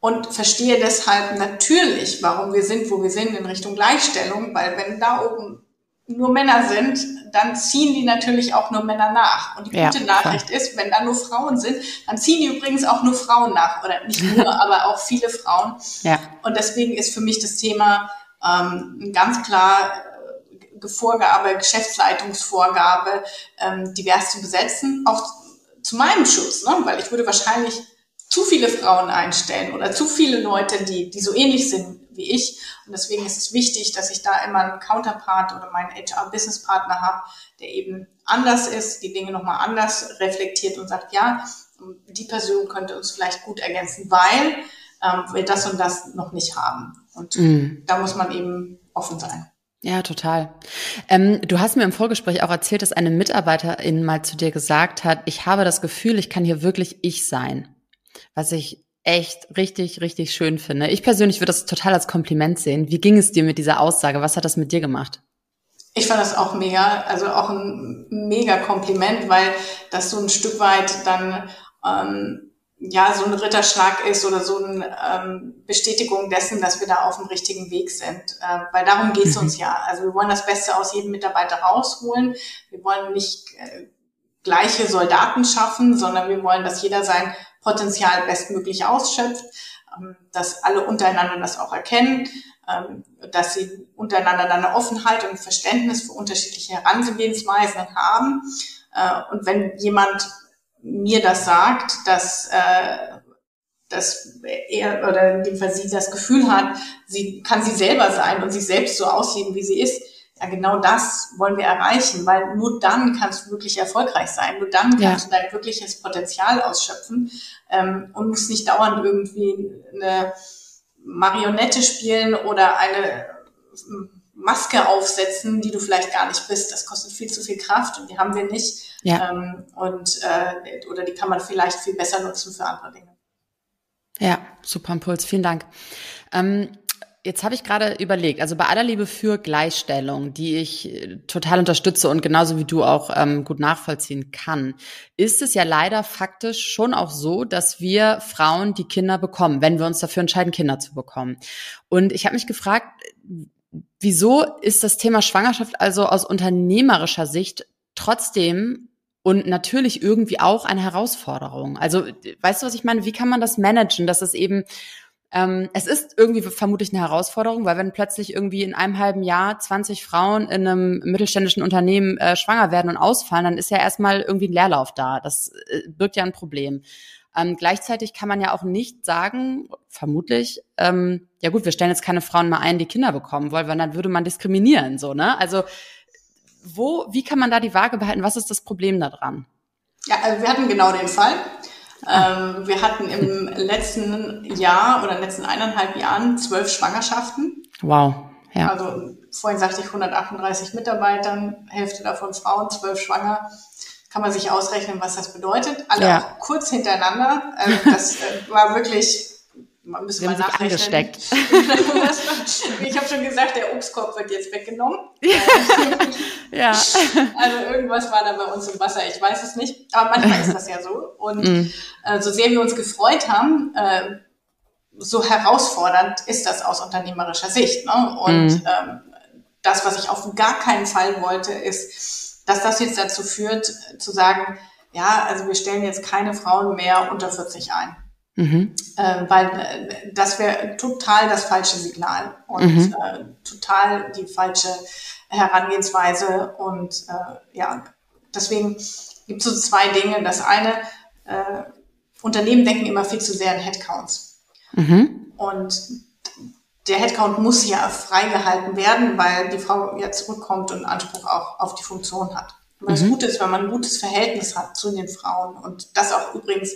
und verstehe deshalb natürlich, warum wir sind, wo wir sind in Richtung Gleichstellung, weil wenn da oben nur Männer sind, dann ziehen die natürlich auch nur Männer nach. Und die gute ja, Nachricht klar. ist, wenn da nur Frauen sind, dann ziehen die übrigens auch nur Frauen nach. Oder nicht nur, aber auch viele Frauen. Ja. Und deswegen ist für mich das Thema ähm, ganz klar äh, Vorgabe, Geschäftsleitungsvorgabe, ähm, divers zu besetzen, auch zu meinem Schutz, ne? weil ich würde wahrscheinlich zu viele Frauen einstellen oder zu viele Leute, die, die so ähnlich sind wie ich. Und deswegen ist es wichtig, dass ich da immer einen Counterpart oder meinen HR-Business-Partner habe, der eben anders ist, die Dinge nochmal anders reflektiert und sagt, ja, die Person könnte uns vielleicht gut ergänzen, weil ähm, wir das und das noch nicht haben. Und mm. da muss man eben offen sein.
Ja, total. Ähm, du hast mir im Vorgespräch auch erzählt, dass eine Mitarbeiterin mal zu dir gesagt hat, ich habe das Gefühl, ich kann hier wirklich ich sein. Was ich echt richtig, richtig schön finde. Ich persönlich würde das total als Kompliment sehen. Wie ging es dir mit dieser Aussage? Was hat das mit dir gemacht?
Ich fand das auch mega, also auch ein mega Kompliment, weil das so ein Stück weit dann ähm, ja so ein Ritterschlag ist oder so eine ähm, Bestätigung dessen, dass wir da auf dem richtigen Weg sind. Äh, weil darum geht's mhm. uns ja. Also wir wollen das Beste aus jedem Mitarbeiter rausholen. Wir wollen nicht äh, gleiche Soldaten schaffen, sondern wir wollen, dass jeder sein Potenzial bestmöglich ausschöpft, ähm, dass alle untereinander das auch erkennen, ähm, dass sie untereinander dann eine Offenheit und Verständnis für unterschiedliche Herangehensweisen haben. Äh, und wenn jemand mir das sagt, dass, äh, dass er oder in dem Fall sie das Gefühl hat, sie kann sie selber sein und sich selbst so aussehen, wie sie ist, ja, genau das wollen wir erreichen, weil nur dann kannst du wirklich erfolgreich sein, nur dann kannst ja. du dein wirkliches Potenzial ausschöpfen ähm, und musst nicht dauernd irgendwie eine Marionette spielen oder eine Maske aufsetzen, die du vielleicht gar nicht bist. Das kostet viel zu viel Kraft und die haben wir nicht. Ja. Ähm, und äh, oder die kann man vielleicht viel besser nutzen für andere Dinge.
Ja, super Impuls. Vielen Dank. Ähm, Jetzt habe ich gerade überlegt, also bei aller Liebe für Gleichstellung, die ich äh, total unterstütze und genauso wie du auch ähm, gut nachvollziehen kann, ist es ja leider faktisch schon auch so, dass wir Frauen die Kinder bekommen, wenn wir uns dafür entscheiden, Kinder zu bekommen. Und ich habe mich gefragt, wieso ist das Thema Schwangerschaft also aus unternehmerischer Sicht trotzdem und natürlich irgendwie auch eine Herausforderung? Also, weißt du, was ich meine? Wie kann man das managen, dass es eben ähm, es ist irgendwie vermutlich eine Herausforderung, weil wenn plötzlich irgendwie in einem halben Jahr 20 Frauen in einem mittelständischen Unternehmen äh, schwanger werden und ausfallen, dann ist ja erstmal irgendwie ein Leerlauf da. Das äh, birgt ja ein Problem. Ähm, gleichzeitig kann man ja auch nicht sagen, vermutlich, ähm, ja gut, wir stellen jetzt keine Frauen mehr ein, die Kinder bekommen wollen, weil dann würde man diskriminieren, so, ne? Also, wo, wie kann man da die Waage behalten? Was ist das Problem daran?
Ja, also wir hatten genau den Fall. Ähm, wir hatten im letzten Jahr oder letzten eineinhalb Jahren zwölf Schwangerschaften.
Wow. Ja.
Also vorhin sagte ich 138 Mitarbeitern, Hälfte davon Frauen, zwölf schwanger. Kann man sich ausrechnen, was das bedeutet. Alle ja. auch kurz hintereinander. Ähm, das äh, war wirklich man müssen mal nachrechnen. Angesteckt. ich habe schon gesagt, der Obstkorb wird jetzt weggenommen. ja. Also irgendwas war da bei uns im Wasser, ich weiß es nicht. Aber manchmal ist das ja so. Und mm. äh, so sehr wir uns gefreut haben, äh, so herausfordernd ist das aus unternehmerischer Sicht. Ne? Und mm. ähm, das, was ich auf gar keinen Fall wollte, ist, dass das jetzt dazu führt, zu sagen, ja, also wir stellen jetzt keine Frauen mehr unter 40 ein. Mhm. Äh, weil äh, das wäre total das falsche Signal und mhm. äh, total die falsche Herangehensweise. Und äh, ja, deswegen gibt es so zwei Dinge. Das eine, äh, Unternehmen denken immer viel zu sehr in Headcounts. Mhm. Und der Headcount muss ja freigehalten werden, weil die Frau ja zurückkommt und Anspruch auch auf die Funktion hat. Und das mhm. Gute ist, wenn man ein gutes Verhältnis hat zu den Frauen und das auch übrigens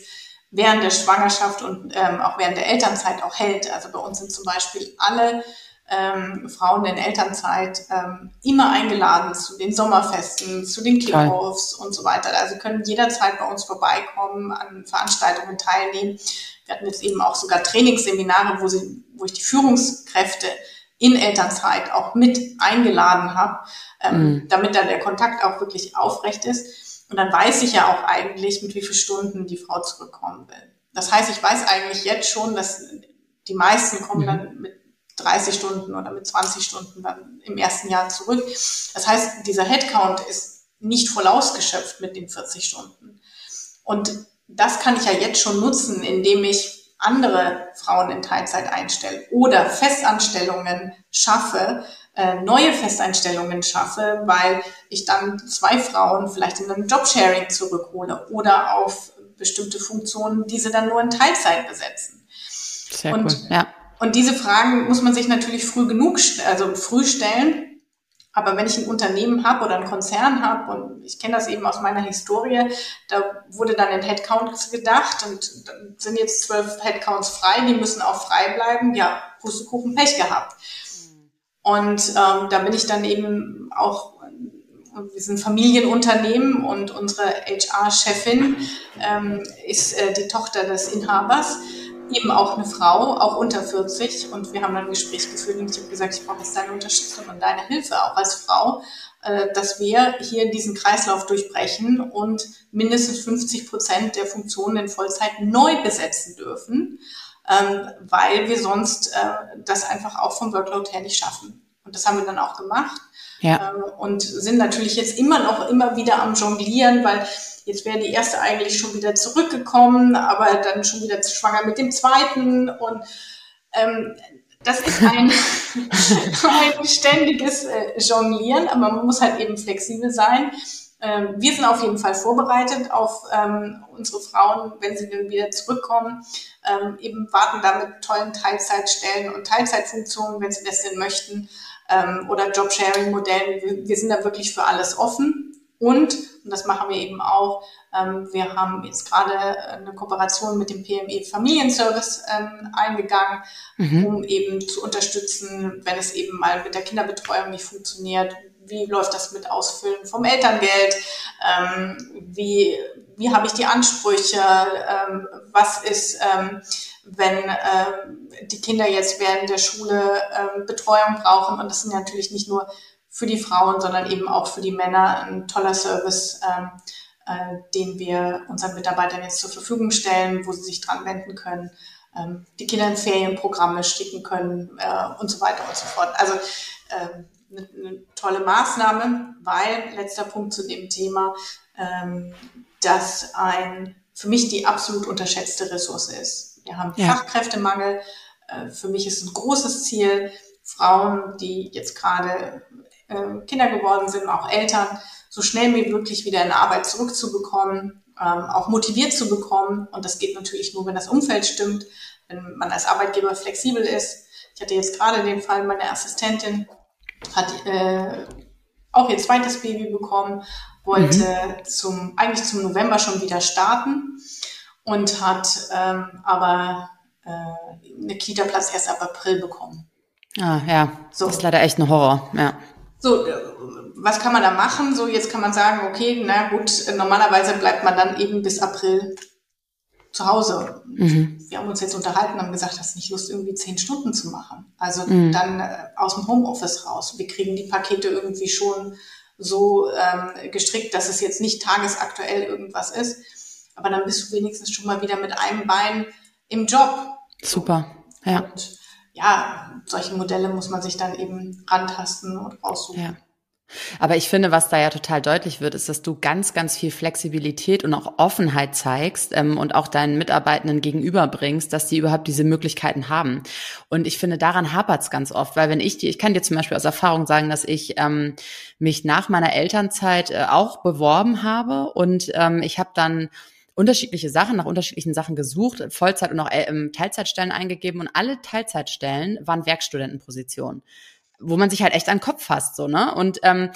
während der Schwangerschaft und ähm, auch während der Elternzeit auch hält. Also bei uns sind zum Beispiel alle ähm, Frauen in Elternzeit ähm, immer eingeladen zu den Sommerfesten, zu den Kickoffs und so weiter. Also können jederzeit bei uns vorbeikommen, an Veranstaltungen teilnehmen. Wir hatten jetzt eben auch sogar Trainingsseminare, wo, sie, wo ich die Führungskräfte in Elternzeit auch mit eingeladen habe, ähm, mhm. damit da der Kontakt auch wirklich aufrecht ist. Und dann weiß ich ja auch eigentlich, mit wie vielen Stunden die Frau zurückkommen will. Das heißt, ich weiß eigentlich jetzt schon, dass die meisten kommen mhm. dann mit 30 Stunden oder mit 20 Stunden dann im ersten Jahr zurück. Das heißt, dieser Headcount ist nicht voll ausgeschöpft mit den 40 Stunden. Und das kann ich ja jetzt schon nutzen, indem ich andere Frauen in Teilzeit einstelle oder Festanstellungen schaffe, äh, neue Festeinstellungen schaffe, weil ich dann zwei Frauen vielleicht in einem Jobsharing zurückhole oder auf bestimmte Funktionen, diese dann nur in Teilzeit besetzen. Sehr und, cool. ja. und diese Fragen muss man sich natürlich früh genug, also früh stellen. Aber wenn ich ein Unternehmen habe oder einen Konzern habe, und ich kenne das eben aus meiner Historie, da wurde dann in Headcounts gedacht und sind jetzt zwölf Headcounts frei, die müssen auch frei bleiben. Ja, Pustekuchen Pech gehabt. Und ähm, da bin ich dann eben auch, wir sind Familienunternehmen und unsere HR-Chefin ähm, ist äh, die Tochter des Inhabers. eben auch eine Frau, auch unter 40. Und wir haben dann ein Gespräch geführt und ich habe gesagt, ich brauche jetzt deine Unterstützung und deine Hilfe auch als Frau, äh, dass wir hier diesen Kreislauf durchbrechen und mindestens 50 Prozent der Funktionen in Vollzeit neu besetzen dürfen, ähm, weil wir sonst äh, das einfach auch vom Workload her nicht schaffen. Und das haben wir dann auch gemacht. Ja. Ähm, und sind natürlich jetzt immer noch immer wieder am Jonglieren, weil jetzt wäre die erste eigentlich schon wieder zurückgekommen, aber dann schon wieder schwanger mit dem zweiten. Und ähm, das ist ein, ein ständiges äh, Jonglieren, aber man muss halt eben flexibel sein. Ähm, wir sind auf jeden Fall vorbereitet auf ähm, unsere Frauen, wenn sie dann wieder zurückkommen. Ähm, eben warten da mit tollen Teilzeitstellen und Teilzeitfunktionen, wenn sie das denn möchten ähm, oder Jobsharing-Modellen. Wir, wir sind da wirklich für alles offen. Und, und das machen wir eben auch, ähm, wir haben jetzt gerade eine Kooperation mit dem PME Familienservice ähm, eingegangen, mhm. um eben zu unterstützen, wenn es eben mal mit der Kinderbetreuung nicht funktioniert. Wie läuft das mit Ausfüllen vom Elterngeld? Ähm, wie, wie habe ich die Ansprüche? Ähm, was ist, ähm, wenn äh, die Kinder jetzt während der Schule äh, Betreuung brauchen. Und das sind natürlich nicht nur für die Frauen, sondern eben auch für die Männer ein toller Service, ähm, äh, den wir unseren Mitarbeitern jetzt zur Verfügung stellen, wo sie sich dran wenden können, ähm, die Kinder in Ferienprogramme schicken können äh, und so weiter und so fort. Also äh, eine, eine tolle Maßnahme, weil letzter Punkt zu dem Thema, ähm, dass ein für mich die absolut unterschätzte Ressource ist. Wir haben ja. Fachkräftemangel. Äh, für mich ist ein großes Ziel, Frauen, die jetzt gerade äh, Kinder geworden sind, auch Eltern, so schnell wie möglich wieder in Arbeit zurückzubekommen, ähm, auch motiviert zu bekommen. Und das geht natürlich nur, wenn das Umfeld stimmt, wenn man als Arbeitgeber flexibel ist. Ich hatte jetzt gerade den Fall, meine Assistentin hat äh, auch ihr zweites Baby bekommen, wollte mhm. zum, eigentlich zum November schon wieder starten und hat ähm, aber äh, eine Kita-Platz erst ab April bekommen.
Ah, ja. So. Das ist leider echt ein Horror, ja.
So, äh, was kann man da machen? So, jetzt kann man sagen, okay, na gut, normalerweise bleibt man dann eben bis April zu Hause. Mhm. Wir haben uns jetzt unterhalten und haben gesagt, hast nicht Lust, irgendwie zehn Stunden zu machen. Also mhm. dann äh, aus dem Homeoffice raus. Wir kriegen die Pakete irgendwie schon so ähm, gestrickt, dass es jetzt nicht tagesaktuell irgendwas ist aber dann bist du wenigstens schon mal wieder mit einem Bein im Job.
Super, ja.
Und ja, solche Modelle muss man sich dann eben rantasten und raussuchen. Ja.
Aber ich finde, was da ja total deutlich wird, ist, dass du ganz, ganz viel Flexibilität und auch Offenheit zeigst ähm, und auch deinen Mitarbeitenden gegenüberbringst, dass die überhaupt diese Möglichkeiten haben. Und ich finde, daran hapert es ganz oft, weil wenn ich die, ich kann dir zum Beispiel aus Erfahrung sagen, dass ich ähm, mich nach meiner Elternzeit äh, auch beworben habe und ähm, ich habe dann unterschiedliche Sachen, nach unterschiedlichen Sachen gesucht, Vollzeit- und auch äh, Teilzeitstellen eingegeben und alle Teilzeitstellen waren Werkstudentenpositionen, wo man sich halt echt an den Kopf fasst, so, ne? Und ähm,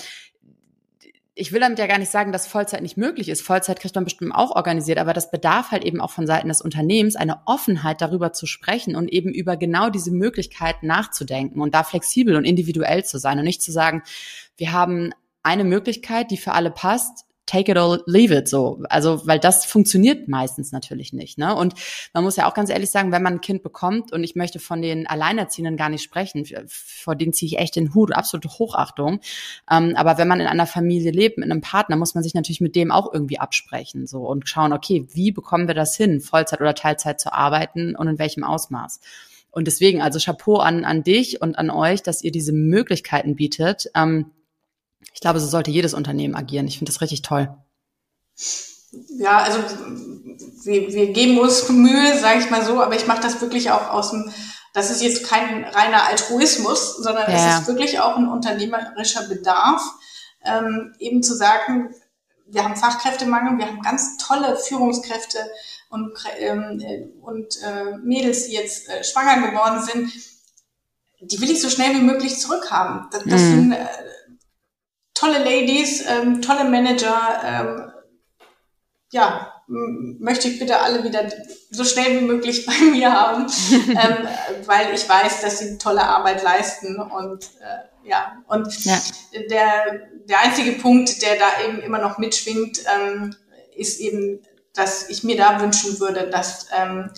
ich will damit ja gar nicht sagen, dass Vollzeit nicht möglich ist. Vollzeit kriegt man bestimmt auch organisiert, aber das bedarf halt eben auch von Seiten des Unternehmens eine Offenheit darüber zu sprechen und eben über genau diese Möglichkeit nachzudenken und da flexibel und individuell zu sein und nicht zu sagen, wir haben eine Möglichkeit, die für alle passt take it or leave it so. Also, weil das funktioniert meistens natürlich nicht. Ne? Und man muss ja auch ganz ehrlich sagen, wenn man ein Kind bekommt, und ich möchte von den Alleinerziehenden gar nicht sprechen, vor denen ziehe ich echt den Hut, absolute Hochachtung. Ähm, aber wenn man in einer Familie lebt, mit einem Partner, muss man sich natürlich mit dem auch irgendwie absprechen so und schauen, okay, wie bekommen wir das hin, Vollzeit oder Teilzeit zu arbeiten und in welchem Ausmaß. Und deswegen, also Chapeau an, an dich und an euch, dass ihr diese Möglichkeiten bietet. Ähm, ich glaube, so sollte jedes Unternehmen agieren. Ich finde das richtig toll.
Ja, also wir, wir geben uns Mühe, sage ich mal so, aber ich mache das wirklich auch aus dem, das ist jetzt kein reiner Altruismus, sondern ja. es ist wirklich auch ein unternehmerischer Bedarf, ähm, eben zu sagen, wir haben Fachkräftemangel, wir haben ganz tolle Führungskräfte und, ähm, und äh, Mädels, die jetzt äh, schwanger geworden sind, die will ich so schnell wie möglich zurückhaben. Das, das mhm. sind äh, tolle Ladies, ähm, tolle Manager. Ähm, ja, möchte ich bitte alle wieder so schnell wie möglich bei mir haben, ähm, weil ich weiß, dass sie tolle Arbeit leisten und äh, ja und ja. der der einzige Punkt, der da eben immer noch mitschwingt, ähm, ist eben, dass ich mir da wünschen würde, dass ähm,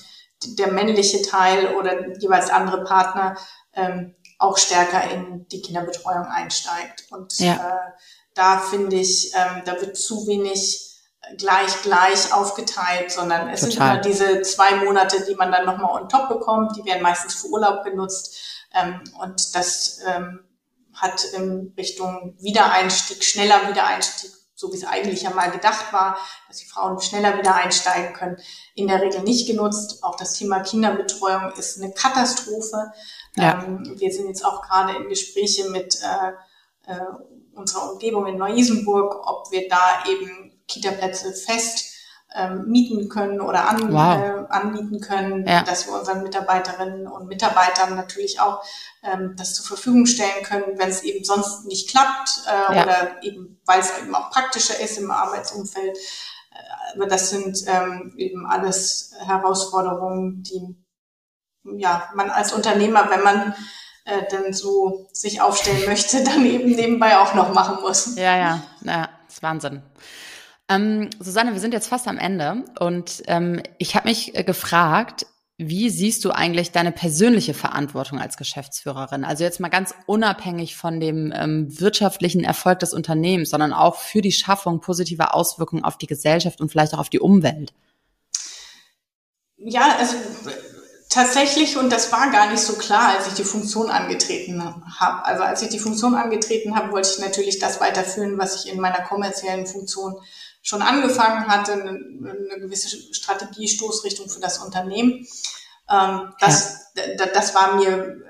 der männliche Teil oder jeweils andere Partner ähm, auch stärker in die Kinderbetreuung einsteigt. Und ja. äh, da finde ich, ähm, da wird zu wenig gleich gleich aufgeteilt, sondern es Total. sind immer diese zwei Monate, die man dann nochmal on top bekommt, die werden meistens für Urlaub genutzt. Ähm, und das ähm, hat in Richtung Wiedereinstieg, schneller Wiedereinstieg, so wie es eigentlich ja mal gedacht war, dass die Frauen schneller wieder einsteigen können, in der Regel nicht genutzt. Auch das Thema Kinderbetreuung ist eine Katastrophe. Ja. Ähm, wir sind jetzt auch gerade in Gespräche mit äh, äh, unserer Umgebung in Neu-Isenburg, ob wir da eben Kita-Plätze fest ähm, mieten können oder an, wow. äh, anbieten können, ja. dass wir unseren Mitarbeiterinnen und Mitarbeitern natürlich auch ähm, das zur Verfügung stellen können, wenn es eben sonst nicht klappt äh, ja. oder eben, weil es eben auch praktischer ist im Arbeitsumfeld. Äh, aber das sind ähm, eben alles Herausforderungen, die ja man als Unternehmer, wenn man äh, denn so sich aufstellen möchte, dann eben nebenbei auch noch machen muss.
Ja, ja, ja, das ist Wahnsinn. Ähm, Susanne, wir sind jetzt fast am Ende und ähm, ich habe mich äh, gefragt, wie siehst du eigentlich deine persönliche Verantwortung als Geschäftsführerin? Also jetzt mal ganz unabhängig von dem ähm, wirtschaftlichen Erfolg des Unternehmens, sondern auch für die Schaffung positiver Auswirkungen auf die Gesellschaft und vielleicht auch auf die Umwelt.
Ja, also tatsächlich, und das war gar nicht so klar, als ich die Funktion angetreten habe. Also als ich die Funktion angetreten habe, wollte ich natürlich das weiterführen, was ich in meiner kommerziellen Funktion schon angefangen hatte, eine, eine gewisse Strategie, Stoßrichtung für das Unternehmen. Ähm, das, ja. das war mir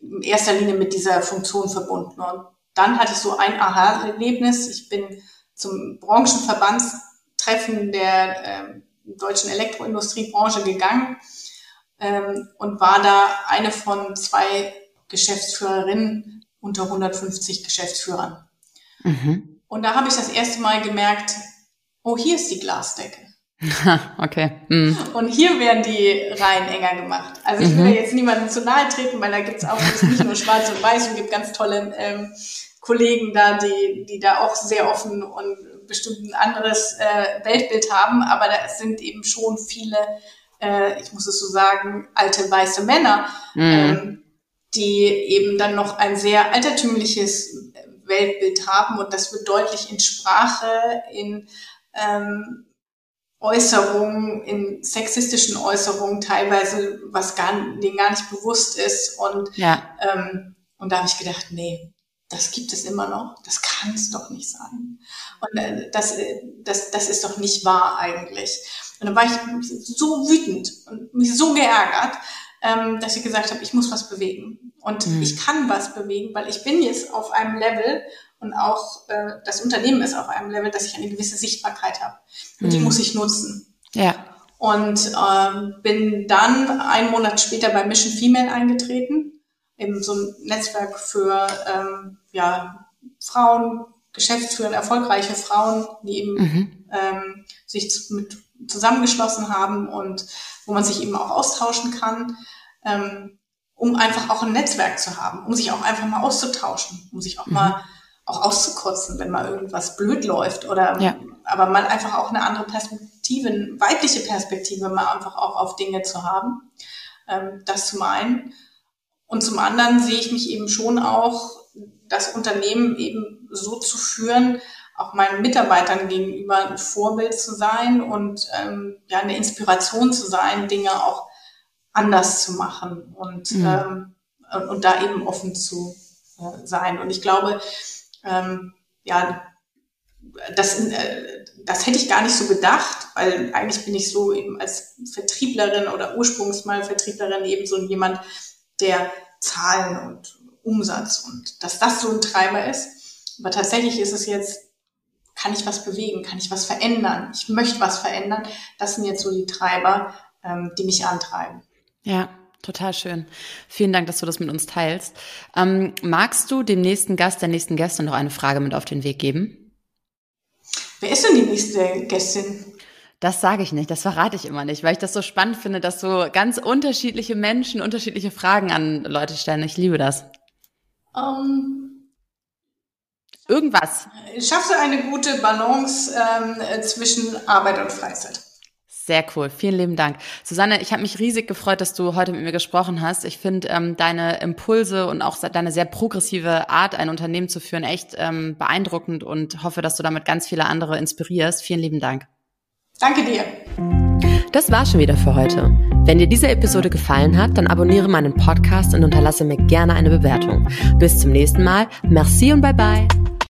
in erster Linie mit dieser Funktion verbunden. Und dann hatte ich so ein Aha-Erlebnis. Ich bin zum Branchenverbandstreffen der äh, deutschen Elektroindustriebranche gegangen ähm, und war da eine von zwei Geschäftsführerinnen unter 150 Geschäftsführern. Mhm. Und da habe ich das erste Mal gemerkt, oh, hier ist die Glasdecke.
okay. Mhm.
Und hier werden die Reihen enger gemacht. Also ich will mhm. jetzt niemandem zu nahe treten, weil da gibt es auch nicht nur schwarz und weiß und gibt ganz tolle ähm, Kollegen da, die, die da auch sehr offen und bestimmt ein anderes äh, Weltbild haben. Aber da sind eben schon viele, äh, ich muss es so sagen, alte weiße Männer, mhm. ähm, die eben dann noch ein sehr altertümliches Weltbild haben und das wird deutlich in Sprache, in ähm, Äußerungen, in sexistischen Äußerungen teilweise, was gar, denen gar nicht bewusst ist. Und, ja. ähm, und da habe ich gedacht, nee, das gibt es immer noch. Das kann es doch nicht sein. Und äh, das, äh, das, das ist doch nicht wahr eigentlich. Und dann war ich so wütend und mich so geärgert, ähm, dass ich gesagt habe, ich muss was bewegen. Und mhm. ich kann was bewegen, weil ich bin jetzt auf einem Level, und auch äh, das Unternehmen ist auf einem Level, dass ich eine gewisse Sichtbarkeit habe. Und mhm. die muss ich nutzen.
Ja.
Und ähm, bin dann einen Monat später bei Mission Female eingetreten, eben so ein Netzwerk für ähm, ja, Frauen, Geschäftsführer, erfolgreiche Frauen, die eben mhm. ähm, sich mit zusammengeschlossen haben und wo man sich eben auch austauschen kann, ähm, um einfach auch ein Netzwerk zu haben, um sich auch einfach mal auszutauschen, um sich auch mhm. mal auch auszukotzen, wenn mal irgendwas blöd läuft oder ja. aber mal einfach auch eine andere Perspektive, eine weibliche Perspektive mal einfach auch auf Dinge zu haben. Ähm, das zum einen. Und zum anderen sehe ich mich eben schon auch, das Unternehmen eben so zu führen, auch meinen Mitarbeitern gegenüber ein Vorbild zu sein und ähm, ja eine Inspiration zu sein, Dinge auch anders zu machen und mhm. ähm, und, und da eben offen zu äh, sein. Und ich glaube, ähm, ja, das, äh, das hätte ich gar nicht so gedacht, weil eigentlich bin ich so eben als Vertrieblerin oder ursprünglich mal Vertrieblerin eben so jemand, der Zahlen und Umsatz und dass das so ein Treiber ist. Aber tatsächlich ist es jetzt, kann ich was bewegen, kann ich was verändern, ich möchte was verändern. Das sind jetzt so die Treiber, ähm, die mich antreiben.
Ja, Total schön. Vielen Dank, dass du das mit uns teilst. Ähm, magst du dem nächsten Gast, der nächsten Gästin noch eine Frage mit auf den Weg geben?
Wer ist denn die nächste Gästin?
Das sage ich nicht, das verrate ich immer nicht, weil ich das so spannend finde, dass so ganz unterschiedliche Menschen unterschiedliche Fragen an Leute stellen. Ich liebe das.
Um,
Irgendwas.
Schaffst du eine gute Balance ähm, zwischen Arbeit und Freizeit?
Sehr cool, vielen lieben Dank. Susanne, ich habe mich riesig gefreut, dass du heute mit mir gesprochen hast. Ich finde ähm, deine Impulse und auch deine sehr progressive Art, ein Unternehmen zu führen, echt ähm, beeindruckend und hoffe, dass du damit ganz viele andere inspirierst. Vielen lieben Dank.
Danke dir.
Das war schon wieder für heute. Wenn dir diese Episode gefallen hat, dann abonniere meinen Podcast und unterlasse mir gerne eine Bewertung. Bis zum nächsten Mal. Merci und bye bye.